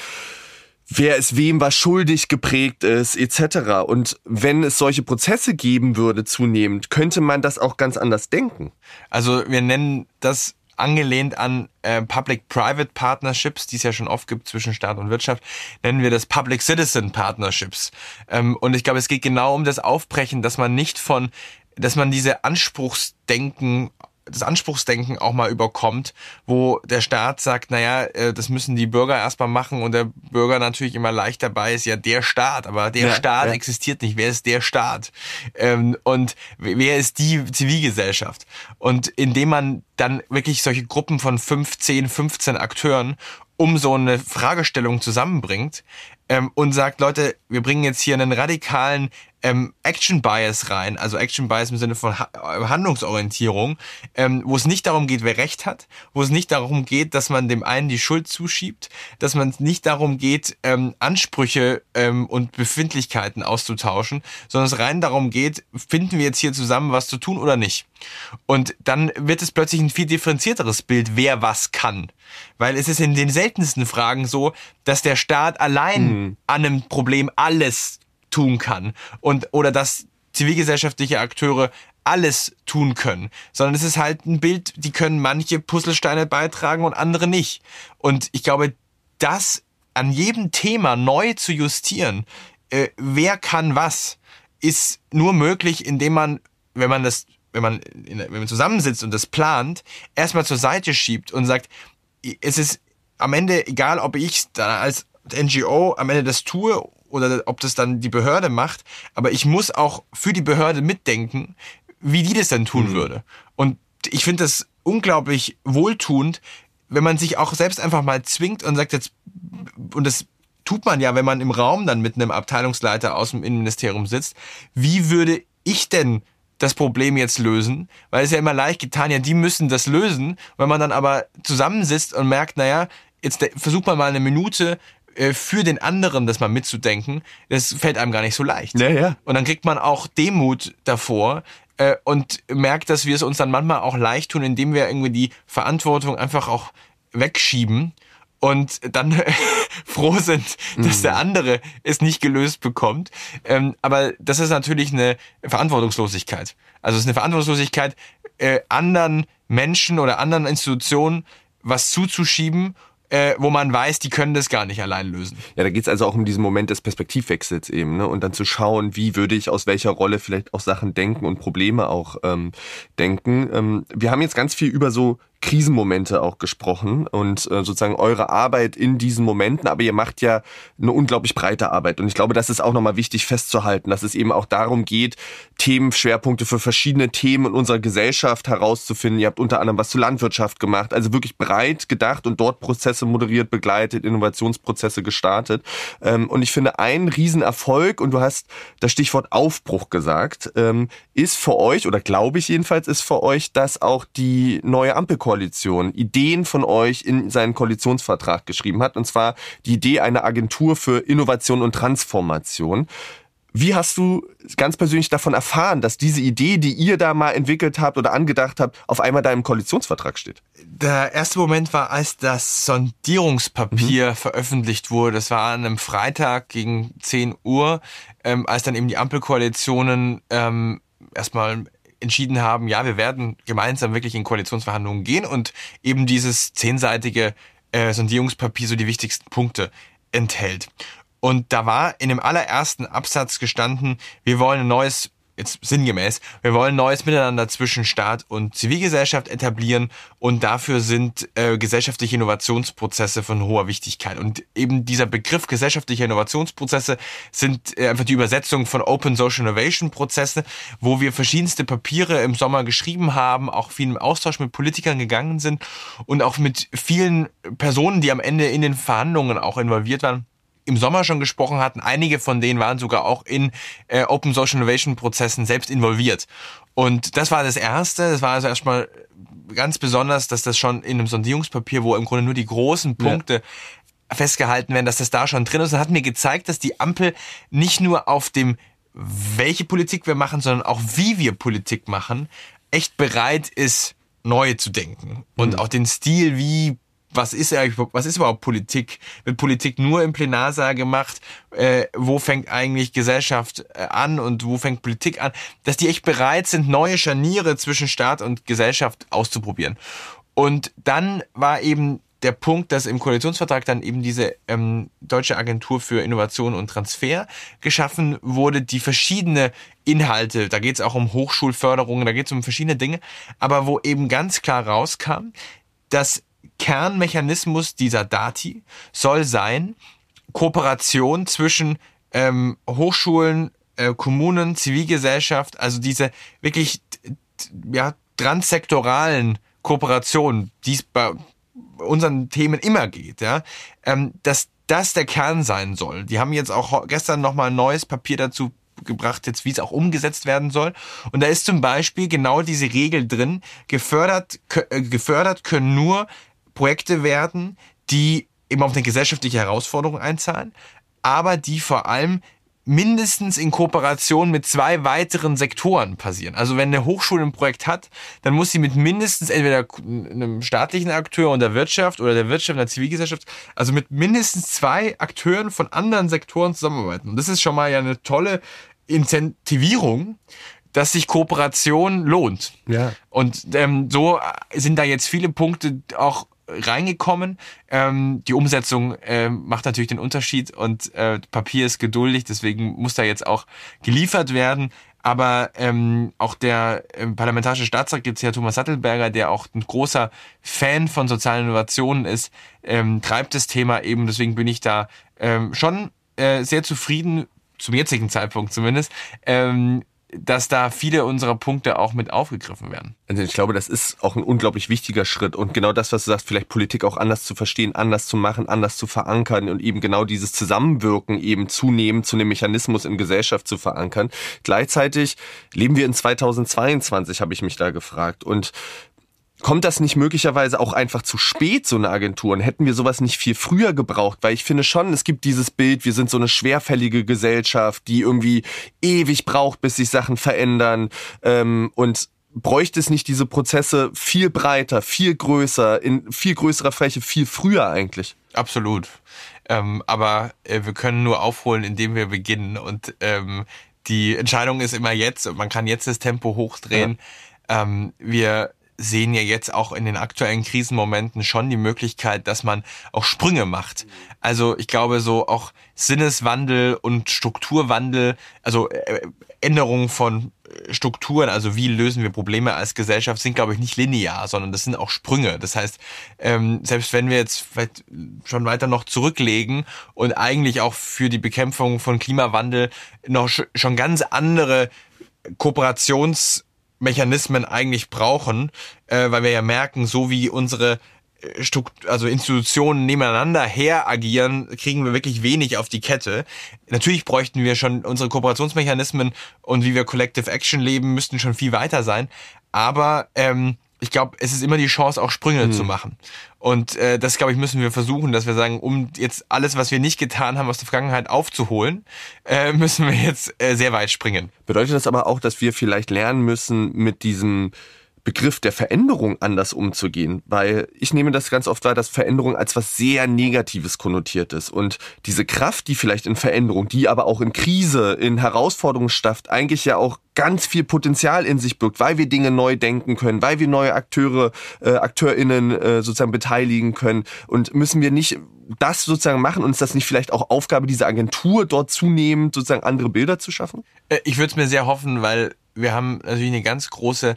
wer ist wem was schuldig geprägt ist, etc. Und wenn es solche Prozesse geben würde zunehmend, könnte man das auch ganz anders denken. Also wir nennen das angelehnt an äh, Public-Private Partnerships, die es ja schon oft gibt zwischen Staat und Wirtschaft, nennen wir das Public-Citizen Partnerships. Ähm, und ich glaube, es geht genau um das Aufbrechen, dass man nicht von, dass man diese Anspruchsdenken das Anspruchsdenken auch mal überkommt, wo der Staat sagt, naja, äh, das müssen die Bürger erstmal machen und der Bürger natürlich immer leicht dabei ist, ja, der Staat, aber der ja, Staat ja. existiert nicht. Wer ist der Staat? Ähm, und wer ist die Zivilgesellschaft? Und indem man dann wirklich solche Gruppen von 15, 15 Akteuren um so eine Fragestellung zusammenbringt ähm, und sagt, Leute, wir bringen jetzt hier einen radikalen ähm, Action Bias rein, also Action Bias im Sinne von ha Handlungsorientierung, ähm, wo es nicht darum geht, wer Recht hat, wo es nicht darum geht, dass man dem einen die Schuld zuschiebt, dass man nicht darum geht, ähm, Ansprüche ähm, und Befindlichkeiten auszutauschen, sondern es rein darum geht, finden wir jetzt hier zusammen was zu tun oder nicht. Und dann wird es plötzlich ein viel differenzierteres Bild, wer was kann. Weil es ist in den seltensten Fragen so, dass der Staat allein mhm. an einem Problem alles tun kann und oder dass zivilgesellschaftliche Akteure alles tun können, sondern es ist halt ein Bild, die können manche Puzzlesteine beitragen und andere nicht. Und ich glaube, das an jedem Thema neu zu justieren, äh, wer kann was, ist nur möglich, indem man, wenn man das, wenn man, in, wenn man zusammensitzt und das plant, erstmal zur Seite schiebt und sagt, es ist am Ende egal, ob ich da als NGO am Ende das tue oder ob das dann die Behörde macht, aber ich muss auch für die Behörde mitdenken, wie die das dann tun mhm. würde. Und ich finde das unglaublich wohltuend, wenn man sich auch selbst einfach mal zwingt und sagt jetzt, und das tut man ja, wenn man im Raum dann mit einem Abteilungsleiter aus dem Innenministerium sitzt, wie würde ich denn das Problem jetzt lösen? Weil es ja immer leicht getan, ja, die müssen das lösen. Wenn man dann aber zusammensitzt und merkt, naja, jetzt versucht man mal eine Minute für den anderen das mal mitzudenken, das fällt einem gar nicht so leicht. Ja, ja. Und dann kriegt man auch Demut davor äh, und merkt, dass wir es uns dann manchmal auch leicht tun, indem wir irgendwie die Verantwortung einfach auch wegschieben und dann froh sind, dass der mhm. andere es nicht gelöst bekommt. Ähm, aber das ist natürlich eine Verantwortungslosigkeit. Also es ist eine Verantwortungslosigkeit, äh, anderen Menschen oder anderen Institutionen was zuzuschieben äh, wo man weiß, die können das gar nicht allein lösen. Ja, da geht's also auch um diesen Moment des Perspektivwechsels eben, ne? Und dann zu schauen, wie würde ich aus welcher Rolle vielleicht auch Sachen denken und Probleme auch ähm, denken. Ähm, wir haben jetzt ganz viel über so Krisenmomente auch gesprochen und äh, sozusagen eure Arbeit in diesen Momenten, aber ihr macht ja eine unglaublich breite Arbeit und ich glaube, das ist auch nochmal wichtig festzuhalten, dass es eben auch darum geht, Themenschwerpunkte für verschiedene Themen in unserer Gesellschaft herauszufinden. Ihr habt unter anderem was zur Landwirtschaft gemacht, also wirklich breit gedacht und dort Prozesse moderiert, begleitet, Innovationsprozesse gestartet ähm, und ich finde, ein Riesenerfolg und du hast das Stichwort Aufbruch gesagt, ähm, ist für euch oder glaube ich jedenfalls ist für euch, dass auch die neue Ampelkoalition Koalition Ideen von euch in seinen Koalitionsvertrag geschrieben hat, und zwar die Idee einer Agentur für Innovation und Transformation. Wie hast du ganz persönlich davon erfahren, dass diese Idee, die ihr da mal entwickelt habt oder angedacht habt, auf einmal da im Koalitionsvertrag steht? Der erste Moment war, als das Sondierungspapier mhm. veröffentlicht wurde. Das war an einem Freitag gegen 10 Uhr, ähm, als dann eben die Ampelkoalitionen ähm, erstmal entschieden haben, ja, wir werden gemeinsam wirklich in Koalitionsverhandlungen gehen und eben dieses zehnseitige äh, Sondierungspapier so die wichtigsten Punkte enthält. Und da war in dem allerersten Absatz gestanden, wir wollen ein neues jetzt sinngemäß, wir wollen neues Miteinander zwischen Staat und Zivilgesellschaft etablieren und dafür sind äh, gesellschaftliche Innovationsprozesse von hoher Wichtigkeit. Und eben dieser Begriff gesellschaftliche Innovationsprozesse sind äh, einfach die Übersetzung von Open Social Innovation Prozesse, wo wir verschiedenste Papiere im Sommer geschrieben haben, auch viel im Austausch mit Politikern gegangen sind und auch mit vielen Personen, die am Ende in den Verhandlungen auch involviert waren im Sommer schon gesprochen hatten. Einige von denen waren sogar auch in äh, Open Social Innovation Prozessen selbst involviert. Und das war das Erste. Das war also erstmal ganz besonders, dass das schon in einem Sondierungspapier, wo im Grunde nur die großen Punkte ja. festgehalten werden, dass das da schon drin ist. Und hat mir gezeigt, dass die Ampel nicht nur auf dem, welche Politik wir machen, sondern auch wie wir Politik machen, echt bereit ist, neu zu denken. Und mhm. auch den Stil, wie was ist eigentlich, was ist überhaupt Politik? Wird Politik nur im Plenarsaal gemacht? Äh, wo fängt eigentlich Gesellschaft äh, an und wo fängt Politik an? Dass die echt bereit sind, neue Scharniere zwischen Staat und Gesellschaft auszuprobieren. Und dann war eben der Punkt, dass im Koalitionsvertrag dann eben diese ähm, deutsche Agentur für Innovation und Transfer geschaffen wurde, die verschiedene Inhalte, da geht es auch um Hochschulförderung, da geht es um verschiedene Dinge, aber wo eben ganz klar rauskam, dass Kernmechanismus dieser Dati soll sein, Kooperation zwischen ähm, Hochschulen, äh, Kommunen, Zivilgesellschaft, also diese wirklich ja, transsektoralen Kooperationen, die es bei unseren Themen immer geht, ja, ähm, dass das der Kern sein soll. Die haben jetzt auch gestern nochmal ein neues Papier dazu gebracht, jetzt wie es auch umgesetzt werden soll. Und da ist zum Beispiel genau diese Regel drin, gefördert, äh, gefördert können nur Projekte werden, die eben auf eine gesellschaftliche Herausforderung einzahlen, aber die vor allem mindestens in Kooperation mit zwei weiteren Sektoren passieren. Also wenn eine Hochschule ein Projekt hat, dann muss sie mit mindestens entweder einem staatlichen Akteur und der Wirtschaft oder der Wirtschaft und der Zivilgesellschaft, also mit mindestens zwei Akteuren von anderen Sektoren zusammenarbeiten. Und das ist schon mal ja eine tolle Incentivierung, dass sich Kooperation lohnt. Ja. Und ähm, so sind da jetzt viele Punkte auch reingekommen. Ähm, die Umsetzung äh, macht natürlich den Unterschied und äh, Papier ist geduldig, deswegen muss da jetzt auch geliefert werden. Aber ähm, auch der äh, parlamentarische ja Thomas Sattelberger, der auch ein großer Fan von sozialen Innovationen ist, ähm, treibt das Thema eben. Deswegen bin ich da ähm, schon äh, sehr zufrieden, zum jetzigen Zeitpunkt zumindest, ähm, dass da viele unserer Punkte auch mit aufgegriffen werden. Also ich glaube, das ist auch ein unglaublich wichtiger Schritt und genau das, was du sagst, vielleicht Politik auch anders zu verstehen, anders zu machen, anders zu verankern und eben genau dieses Zusammenwirken eben zunehmend zu einem Mechanismus in Gesellschaft zu verankern. Gleichzeitig leben wir in 2022, habe ich mich da gefragt und Kommt das nicht möglicherweise auch einfach zu spät, so eine Agentur? Und hätten wir sowas nicht viel früher gebraucht? Weil ich finde schon, es gibt dieses Bild, wir sind so eine schwerfällige Gesellschaft, die irgendwie ewig braucht, bis sich Sachen verändern. Ähm, und bräuchte es nicht diese Prozesse viel breiter, viel größer, in viel größerer Fläche, viel früher eigentlich? Absolut. Ähm, aber äh, wir können nur aufholen, indem wir beginnen. Und ähm, die Entscheidung ist immer jetzt. Man kann jetzt das Tempo hochdrehen. Ja. Ähm, wir sehen ja jetzt auch in den aktuellen Krisenmomenten schon die Möglichkeit, dass man auch Sprünge macht. Also ich glaube so auch Sinneswandel und Strukturwandel, also äh, Änderungen von Strukturen, also wie lösen wir Probleme als Gesellschaft, sind, glaube ich, nicht linear, sondern das sind auch Sprünge. Das heißt, ähm, selbst wenn wir jetzt vielleicht schon weiter noch zurücklegen und eigentlich auch für die Bekämpfung von Klimawandel noch schon ganz andere Kooperationsmechanismen eigentlich brauchen, äh, weil wir ja merken, so wie unsere also Institutionen nebeneinander her agieren, kriegen wir wirklich wenig auf die Kette. Natürlich bräuchten wir schon unsere Kooperationsmechanismen und wie wir Collective Action leben, müssten schon viel weiter sein. Aber ähm, ich glaube, es ist immer die Chance, auch Sprünge mhm. zu machen. Und äh, das, glaube ich, müssen wir versuchen, dass wir sagen, um jetzt alles, was wir nicht getan haben aus der Vergangenheit aufzuholen, äh, müssen wir jetzt äh, sehr weit springen. Bedeutet das aber auch, dass wir vielleicht lernen müssen, mit diesem Begriff der Veränderung anders umzugehen, weil ich nehme das ganz oft wahr, dass Veränderung als was sehr Negatives konnotiert ist und diese Kraft, die vielleicht in Veränderung, die aber auch in Krise, in Herausforderungen stafft, eigentlich ja auch ganz viel Potenzial in sich birgt, weil wir Dinge neu denken können, weil wir neue Akteure, äh, AkteurInnen äh, sozusagen beteiligen können und müssen wir nicht das sozusagen machen und ist das nicht vielleicht auch Aufgabe dieser Agentur, dort zunehmend sozusagen andere Bilder zu schaffen? Äh, ich würde es mir sehr hoffen, weil wir haben natürlich eine ganz große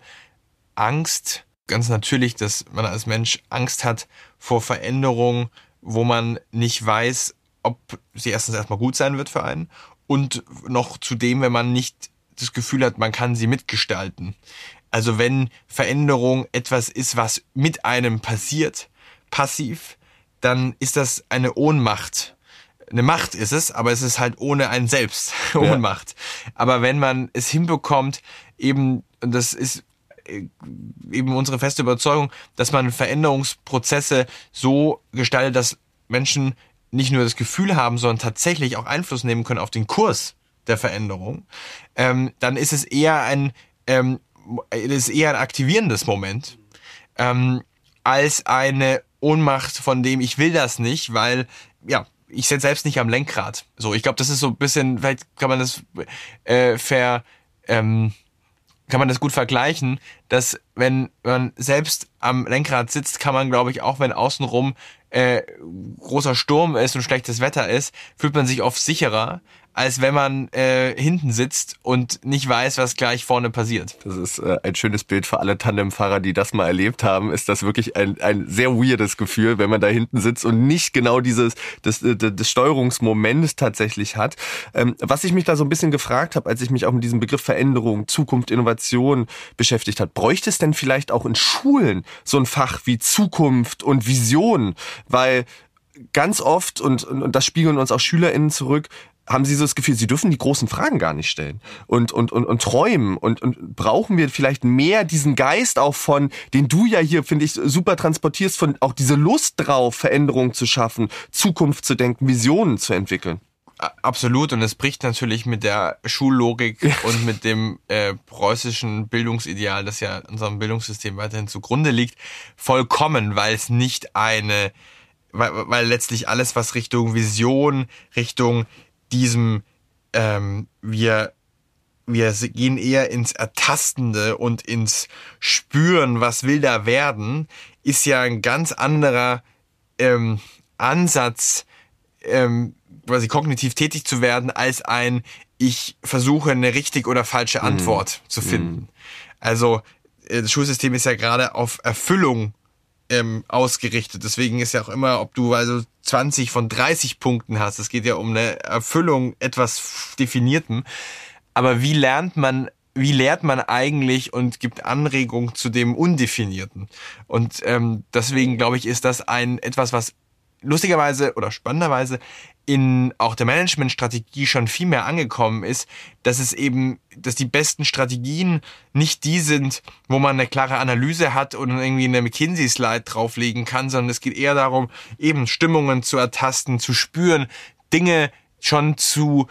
Angst, ganz natürlich, dass man als Mensch Angst hat vor Veränderungen, wo man nicht weiß, ob sie erstens erstmal gut sein wird für einen und noch zudem, wenn man nicht das Gefühl hat, man kann sie mitgestalten. Also wenn Veränderung etwas ist, was mit einem passiert, passiv, dann ist das eine Ohnmacht. Eine Macht ist es, aber es ist halt ohne ein Selbst. Ohnmacht. Ja. Aber wenn man es hinbekommt, eben, und das ist eben unsere feste Überzeugung, dass man Veränderungsprozesse so gestaltet, dass Menschen nicht nur das Gefühl haben, sondern tatsächlich auch Einfluss nehmen können auf den Kurs der Veränderung, ähm, dann ist es eher ein, ähm, ist eher ein aktivierendes Moment ähm, als eine Ohnmacht, von dem ich will das nicht, weil ja ich sitze selbst nicht am Lenkrad. So, ich glaube, das ist so ein bisschen, vielleicht kann man das äh, ver ähm, kann man das gut vergleichen, dass wenn man selbst am Lenkrad sitzt, kann man, glaube ich, auch wenn außenrum äh, großer Sturm ist und schlechtes Wetter ist, fühlt man sich oft sicherer, als wenn man äh, hinten sitzt und nicht weiß, was gleich vorne passiert. Das ist äh, ein schönes Bild für alle Tandemfahrer, die das mal erlebt haben. Ist das wirklich ein, ein sehr weirdes Gefühl, wenn man da hinten sitzt und nicht genau dieses das, das, das Steuerungsmoment tatsächlich hat. Ähm, was ich mich da so ein bisschen gefragt habe, als ich mich auch mit diesem Begriff Veränderung, Zukunft, Innovation beschäftigt hat, bräuchte es denn vielleicht auch in Schulen so ein Fach wie Zukunft und Vision? Weil ganz oft, und, und das spiegeln uns auch SchülerInnen zurück, haben sie so das Gefühl, sie dürfen die großen Fragen gar nicht stellen und und und, und träumen und, und brauchen wir vielleicht mehr diesen Geist auch von, den du ja hier finde ich super transportierst, von auch diese Lust drauf, Veränderungen zu schaffen, Zukunft zu denken, Visionen zu entwickeln. Absolut und es bricht natürlich mit der Schullogik und mit dem äh, preußischen Bildungsideal, das ja unserem Bildungssystem weiterhin zugrunde liegt, vollkommen, weil es nicht eine, weil, weil letztlich alles, was Richtung Vision, Richtung diesem, ähm, wir, wir gehen eher ins Ertastende und ins Spüren, was will da werden, ist ja ein ganz anderer ähm, Ansatz, ähm, quasi kognitiv tätig zu werden, als ein, ich versuche eine richtig oder falsche mhm. Antwort mm. zu finden. Also äh, das Schulsystem ist ja gerade auf Erfüllung ähm, ausgerichtet. Deswegen ist ja auch immer, ob du also 20 von 30 Punkten hast. Es geht ja um eine Erfüllung etwas Definierten. Aber wie lernt man, wie lehrt man eigentlich und gibt Anregung zu dem Undefinierten? Und ähm, deswegen glaube ich, ist das ein etwas, was lustigerweise oder spannenderweise in auch der Managementstrategie schon viel mehr angekommen ist, dass es eben, dass die besten Strategien nicht die sind, wo man eine klare Analyse hat und irgendwie eine McKinsey-Slide drauflegen kann, sondern es geht eher darum, eben Stimmungen zu ertasten, zu spüren, Dinge schon zu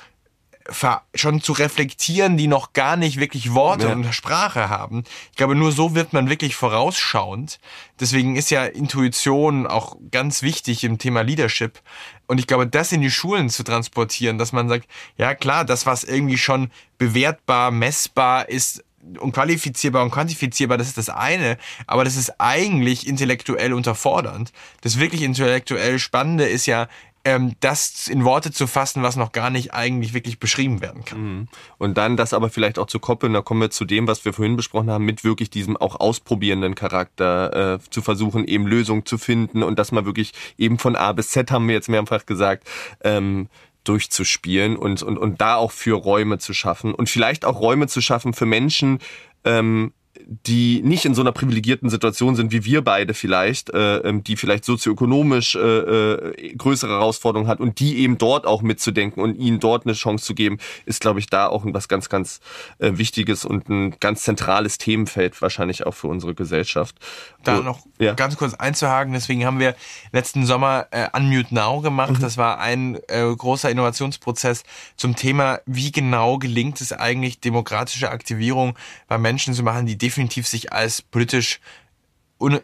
schon zu reflektieren, die noch gar nicht wirklich Worte ja. und Sprache haben. Ich glaube, nur so wird man wirklich vorausschauend. Deswegen ist ja Intuition auch ganz wichtig im Thema Leadership. Und ich glaube, das in die Schulen zu transportieren, dass man sagt, ja klar, das, was irgendwie schon bewertbar, messbar ist, unqualifizierbar und quantifizierbar, das ist das eine, aber das ist eigentlich intellektuell unterfordernd. Das wirklich intellektuell Spannende ist ja, ähm, das in Worte zu fassen, was noch gar nicht eigentlich wirklich beschrieben werden kann. Mhm. Und dann das aber vielleicht auch zu koppeln, da kommen wir zu dem, was wir vorhin besprochen haben, mit wirklich diesem auch ausprobierenden Charakter äh, zu versuchen, eben Lösungen zu finden und das mal wirklich eben von A bis Z haben wir jetzt mehrfach gesagt, ähm, durchzuspielen und, und, und da auch für Räume zu schaffen und vielleicht auch Räume zu schaffen für Menschen, ähm, die nicht in so einer privilegierten Situation sind wie wir beide vielleicht, äh, ähm, die vielleicht sozioökonomisch äh, äh, größere Herausforderungen hat und die eben dort auch mitzudenken und ihnen dort eine Chance zu geben, ist, glaube ich, da auch was ganz, ganz äh, Wichtiges und ein ganz zentrales Themenfeld wahrscheinlich auch für unsere Gesellschaft. Da und, noch ja. ganz kurz einzuhaken, deswegen haben wir letzten Sommer äh, Unmute Now gemacht. Mhm. Das war ein äh, großer Innovationsprozess zum Thema, wie genau gelingt es eigentlich, demokratische Aktivierung bei Menschen zu machen, die definitiv sich als politisch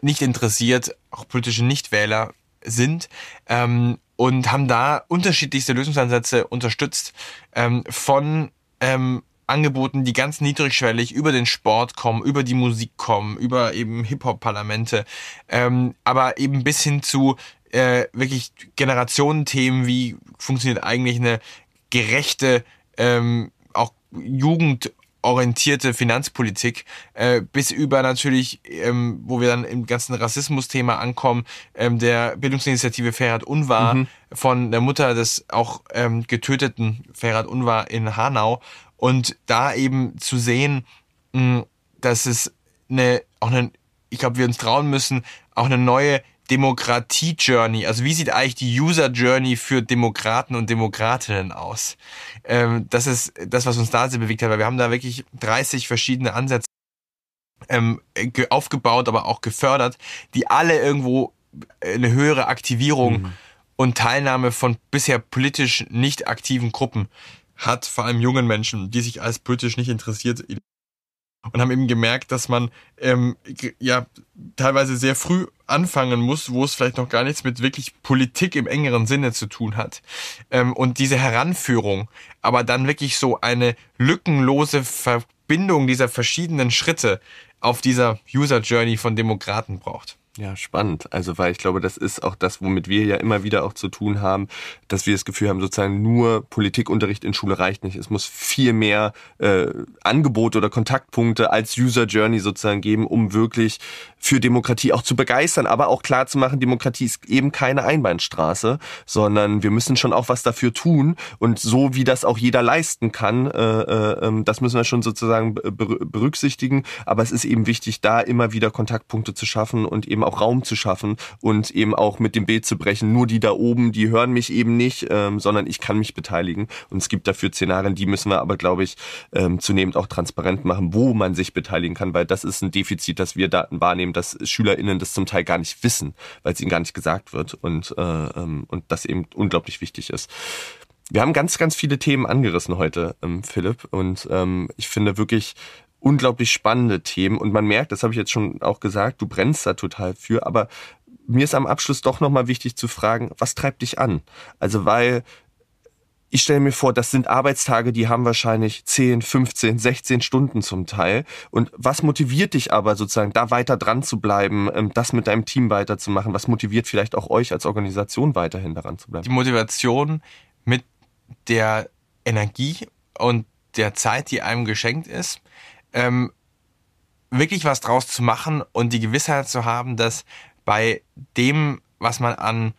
nicht interessiert, auch politische Nichtwähler sind ähm, und haben da unterschiedlichste Lösungsansätze unterstützt ähm, von ähm, Angeboten, die ganz niedrigschwellig über den Sport kommen, über die Musik kommen, über eben Hip-Hop-Parlamente, ähm, aber eben bis hin zu äh, wirklich Generationenthemen, wie funktioniert eigentlich eine gerechte ähm, auch Jugend orientierte Finanzpolitik, äh, bis über natürlich, ähm, wo wir dann im ganzen Rassismus-Thema ankommen, ähm, der Bildungsinitiative Ferhat Unvar mhm. von der Mutter des auch ähm, getöteten Ferhat Unvar in Hanau und da eben zu sehen, mh, dass es eine, auch eine, ich glaube, wir uns trauen müssen, auch eine neue Demokratie-Journey, also wie sieht eigentlich die User-Journey für Demokraten und Demokratinnen aus? Ähm, das ist das, was uns da sehr bewegt hat, weil wir haben da wirklich 30 verschiedene Ansätze ähm, aufgebaut, aber auch gefördert, die alle irgendwo eine höhere Aktivierung mhm. und Teilnahme von bisher politisch nicht aktiven Gruppen hat, vor allem jungen Menschen, die sich als politisch nicht interessiert und haben eben gemerkt, dass man ähm, ja teilweise sehr früh anfangen muss, wo es vielleicht noch gar nichts mit wirklich Politik im engeren Sinne zu tun hat. Ähm, und diese Heranführung, aber dann wirklich so eine lückenlose Verbindung dieser verschiedenen Schritte auf dieser User Journey von Demokraten braucht. Ja, spannend. Also, weil ich glaube, das ist auch das, womit wir ja immer wieder auch zu tun haben, dass wir das Gefühl haben, sozusagen nur Politikunterricht in Schule reicht nicht. Es muss viel mehr äh, Angebote oder Kontaktpunkte als User Journey sozusagen geben, um wirklich für Demokratie auch zu begeistern, aber auch klar zu machen, Demokratie ist eben keine Einbahnstraße, sondern wir müssen schon auch was dafür tun und so wie das auch jeder leisten kann, äh, äh, ähm, das müssen wir schon sozusagen berücksichtigen. Aber es ist eben wichtig, da immer wieder Kontaktpunkte zu schaffen und eben auch Raum zu schaffen und eben auch mit dem Bild zu brechen. Nur die da oben, die hören mich eben nicht, ähm, sondern ich kann mich beteiligen. Und es gibt dafür Szenarien, die müssen wir aber, glaube ich, ähm, zunehmend auch transparent machen, wo man sich beteiligen kann, weil das ist ein Defizit, das wir Daten wahrnehmen dass SchülerInnen das zum Teil gar nicht wissen, weil es ihnen gar nicht gesagt wird und, äh, ähm, und das eben unglaublich wichtig ist. Wir haben ganz, ganz viele Themen angerissen heute, ähm, Philipp, und ähm, ich finde wirklich unglaublich spannende Themen und man merkt, das habe ich jetzt schon auch gesagt, du brennst da total für, aber mir ist am Abschluss doch nochmal wichtig zu fragen, was treibt dich an? Also weil ich stelle mir vor, das sind Arbeitstage, die haben wahrscheinlich 10, 15, 16 Stunden zum Teil. Und was motiviert dich aber sozusagen, da weiter dran zu bleiben, ähm, das mit deinem Team weiterzumachen? Was motiviert vielleicht auch euch als Organisation weiterhin daran zu bleiben? Die Motivation mit der Energie und der Zeit, die einem geschenkt ist, ähm, wirklich was draus zu machen und die Gewissheit zu haben, dass bei dem, was man an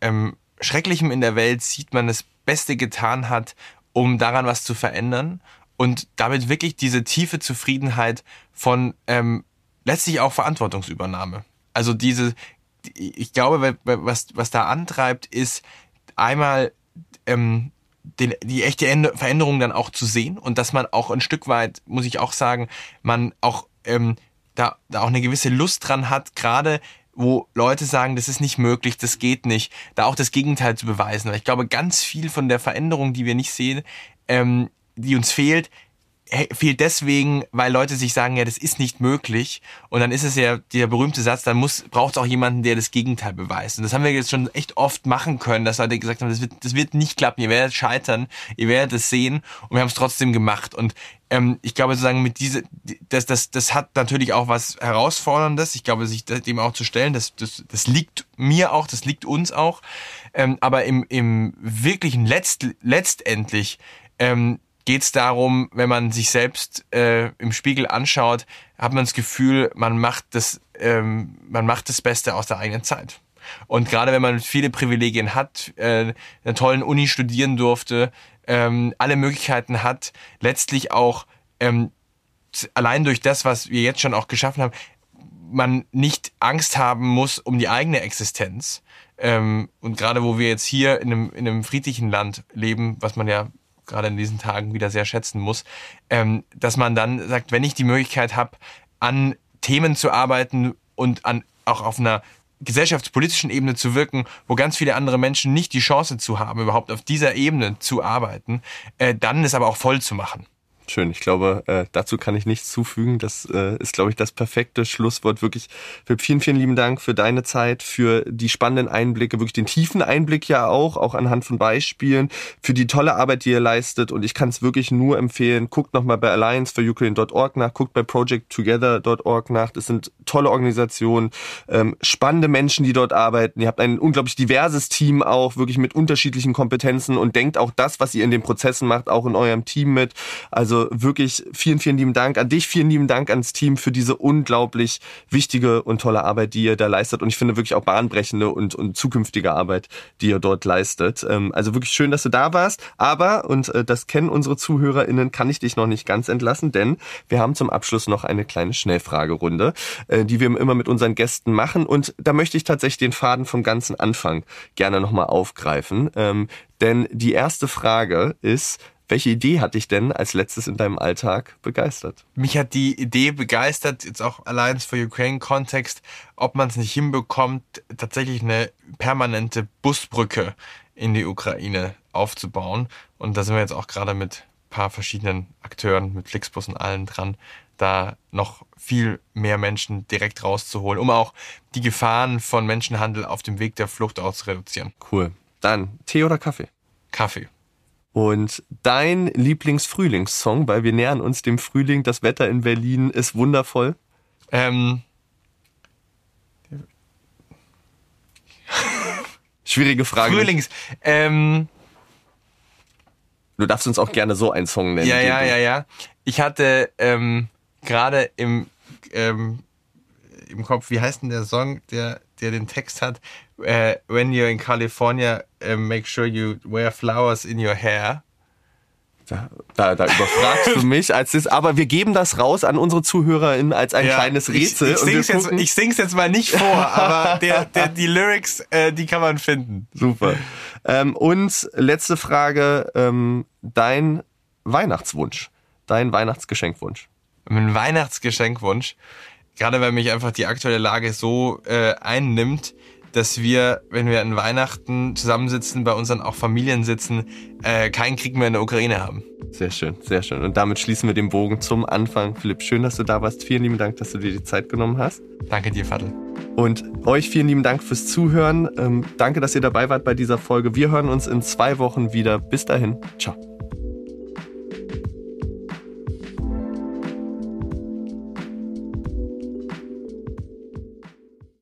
ähm, Schrecklichem in der Welt sieht, man es Beste getan hat, um daran was zu verändern und damit wirklich diese tiefe Zufriedenheit von ähm, letztlich auch Verantwortungsübernahme. Also diese, ich glaube, was, was da antreibt, ist einmal ähm, den, die echte Veränderung dann auch zu sehen und dass man auch ein Stück weit, muss ich auch sagen, man auch ähm, da, da auch eine gewisse Lust dran hat, gerade wo Leute sagen, das ist nicht möglich, das geht nicht, da auch das Gegenteil zu beweisen. Weil ich glaube, ganz viel von der Veränderung, die wir nicht sehen, ähm, die uns fehlt, fehlt deswegen, weil Leute sich sagen, ja, das ist nicht möglich. Und dann ist es ja der berühmte Satz, dann muss braucht es auch jemanden, der das Gegenteil beweist. Und das haben wir jetzt schon echt oft machen können, dass Leute gesagt haben, das wird, das wird nicht klappen, ihr werdet scheitern, ihr werdet es sehen. Und wir haben es trotzdem gemacht. Und ähm, ich glaube sozusagen mit diese, das, das, das hat natürlich auch was Herausforderndes. Ich glaube, sich dem auch zu stellen, das, das, das liegt mir auch, das liegt uns auch. Ähm, aber im, im wirklichen Letzt, letztendlich ähm, geht es darum, wenn man sich selbst äh, im Spiegel anschaut, hat man das Gefühl, man macht das, ähm, man macht das Beste aus der eigenen Zeit. Und gerade wenn man viele Privilegien hat, äh, einer tollen Uni studieren durfte, ähm, alle Möglichkeiten hat, letztlich auch ähm, allein durch das, was wir jetzt schon auch geschaffen haben, man nicht Angst haben muss um die eigene Existenz. Ähm, und gerade wo wir jetzt hier in einem, in einem friedlichen Land leben, was man ja gerade in diesen Tagen wieder sehr schätzen muss, ähm, dass man dann sagt, wenn ich die Möglichkeit habe, an Themen zu arbeiten und an auch auf einer gesellschaftspolitischen Ebene zu wirken, wo ganz viele andere Menschen nicht die Chance zu haben, überhaupt auf dieser Ebene zu arbeiten, äh, dann ist aber auch voll zu machen. Schön. Ich glaube, äh, dazu kann ich nichts zufügen. Das äh, ist, glaube ich, das perfekte Schlusswort. Wirklich vielen, vielen lieben Dank für deine Zeit, für die spannenden Einblicke, wirklich den tiefen Einblick ja auch, auch anhand von Beispielen, für die tolle Arbeit, die ihr leistet. Und ich kann es wirklich nur empfehlen. Guckt nochmal bei allianceforukraine.org nach, guckt bei projecttogether.org nach. Das sind tolle Organisationen, ähm, spannende Menschen, die dort arbeiten. Ihr habt ein unglaublich diverses Team auch, wirklich mit unterschiedlichen Kompetenzen und denkt auch das, was ihr in den Prozessen macht, auch in eurem Team mit. Also also wirklich vielen, vielen lieben Dank an dich, vielen lieben Dank ans Team für diese unglaublich wichtige und tolle Arbeit, die ihr da leistet. Und ich finde wirklich auch bahnbrechende und, und zukünftige Arbeit, die ihr dort leistet. Ähm, also wirklich schön, dass du da warst. Aber, und äh, das kennen unsere ZuhörerInnen, kann ich dich noch nicht ganz entlassen, denn wir haben zum Abschluss noch eine kleine Schnellfragerunde, äh, die wir immer mit unseren Gästen machen. Und da möchte ich tatsächlich den Faden vom ganzen Anfang gerne nochmal aufgreifen. Ähm, denn die erste Frage ist, welche Idee hat dich denn als letztes in deinem Alltag begeistert? Mich hat die Idee begeistert, jetzt auch Alliance for Ukraine Kontext, ob man es nicht hinbekommt, tatsächlich eine permanente Busbrücke in die Ukraine aufzubauen. Und da sind wir jetzt auch gerade mit ein paar verschiedenen Akteuren, mit Flixbus und allen dran, da noch viel mehr Menschen direkt rauszuholen, um auch die Gefahren von Menschenhandel auf dem Weg der Flucht auch zu reduzieren. Cool. Dann Tee oder Kaffee? Kaffee. Und dein Lieblingsfrühlingssong, weil wir nähern uns dem Frühling, das Wetter in Berlin ist wundervoll. Ähm. Schwierige Frage. Frühlings. Ähm, du darfst uns auch gerne so einen Song nennen. Ja, ja, ja, ja. Ich hatte ähm, gerade im, ähm, im Kopf, wie heißt denn der Song, der, der den Text hat? uh, when you're in California, uh, make sure you wear flowers in your hair. Da, da, da überfragst du mich. Als das, aber wir geben das raus an unsere ZuhörerInnen als ein ja, kleines Rätsel. Ich, ich, sing's jetzt, ich sing's jetzt mal nicht vor, aber der, der, die Lyrics, äh, die kann man finden. Super. Ähm, und letzte Frage, ähm, dein Weihnachtswunsch, dein Weihnachtsgeschenkwunsch. Mein Weihnachtsgeschenkwunsch, gerade weil mich einfach die aktuelle Lage so äh, einnimmt, dass wir, wenn wir an Weihnachten zusammensitzen, bei unseren auch Familien sitzen, äh, keinen Krieg mehr in der Ukraine haben. Sehr schön, sehr schön. Und damit schließen wir den Bogen zum Anfang. Philipp, schön, dass du da warst. Vielen lieben Dank, dass du dir die Zeit genommen hast. Danke dir, Fadl. Und euch vielen lieben Dank fürs Zuhören. Ähm, danke, dass ihr dabei wart bei dieser Folge. Wir hören uns in zwei Wochen wieder. Bis dahin. Ciao.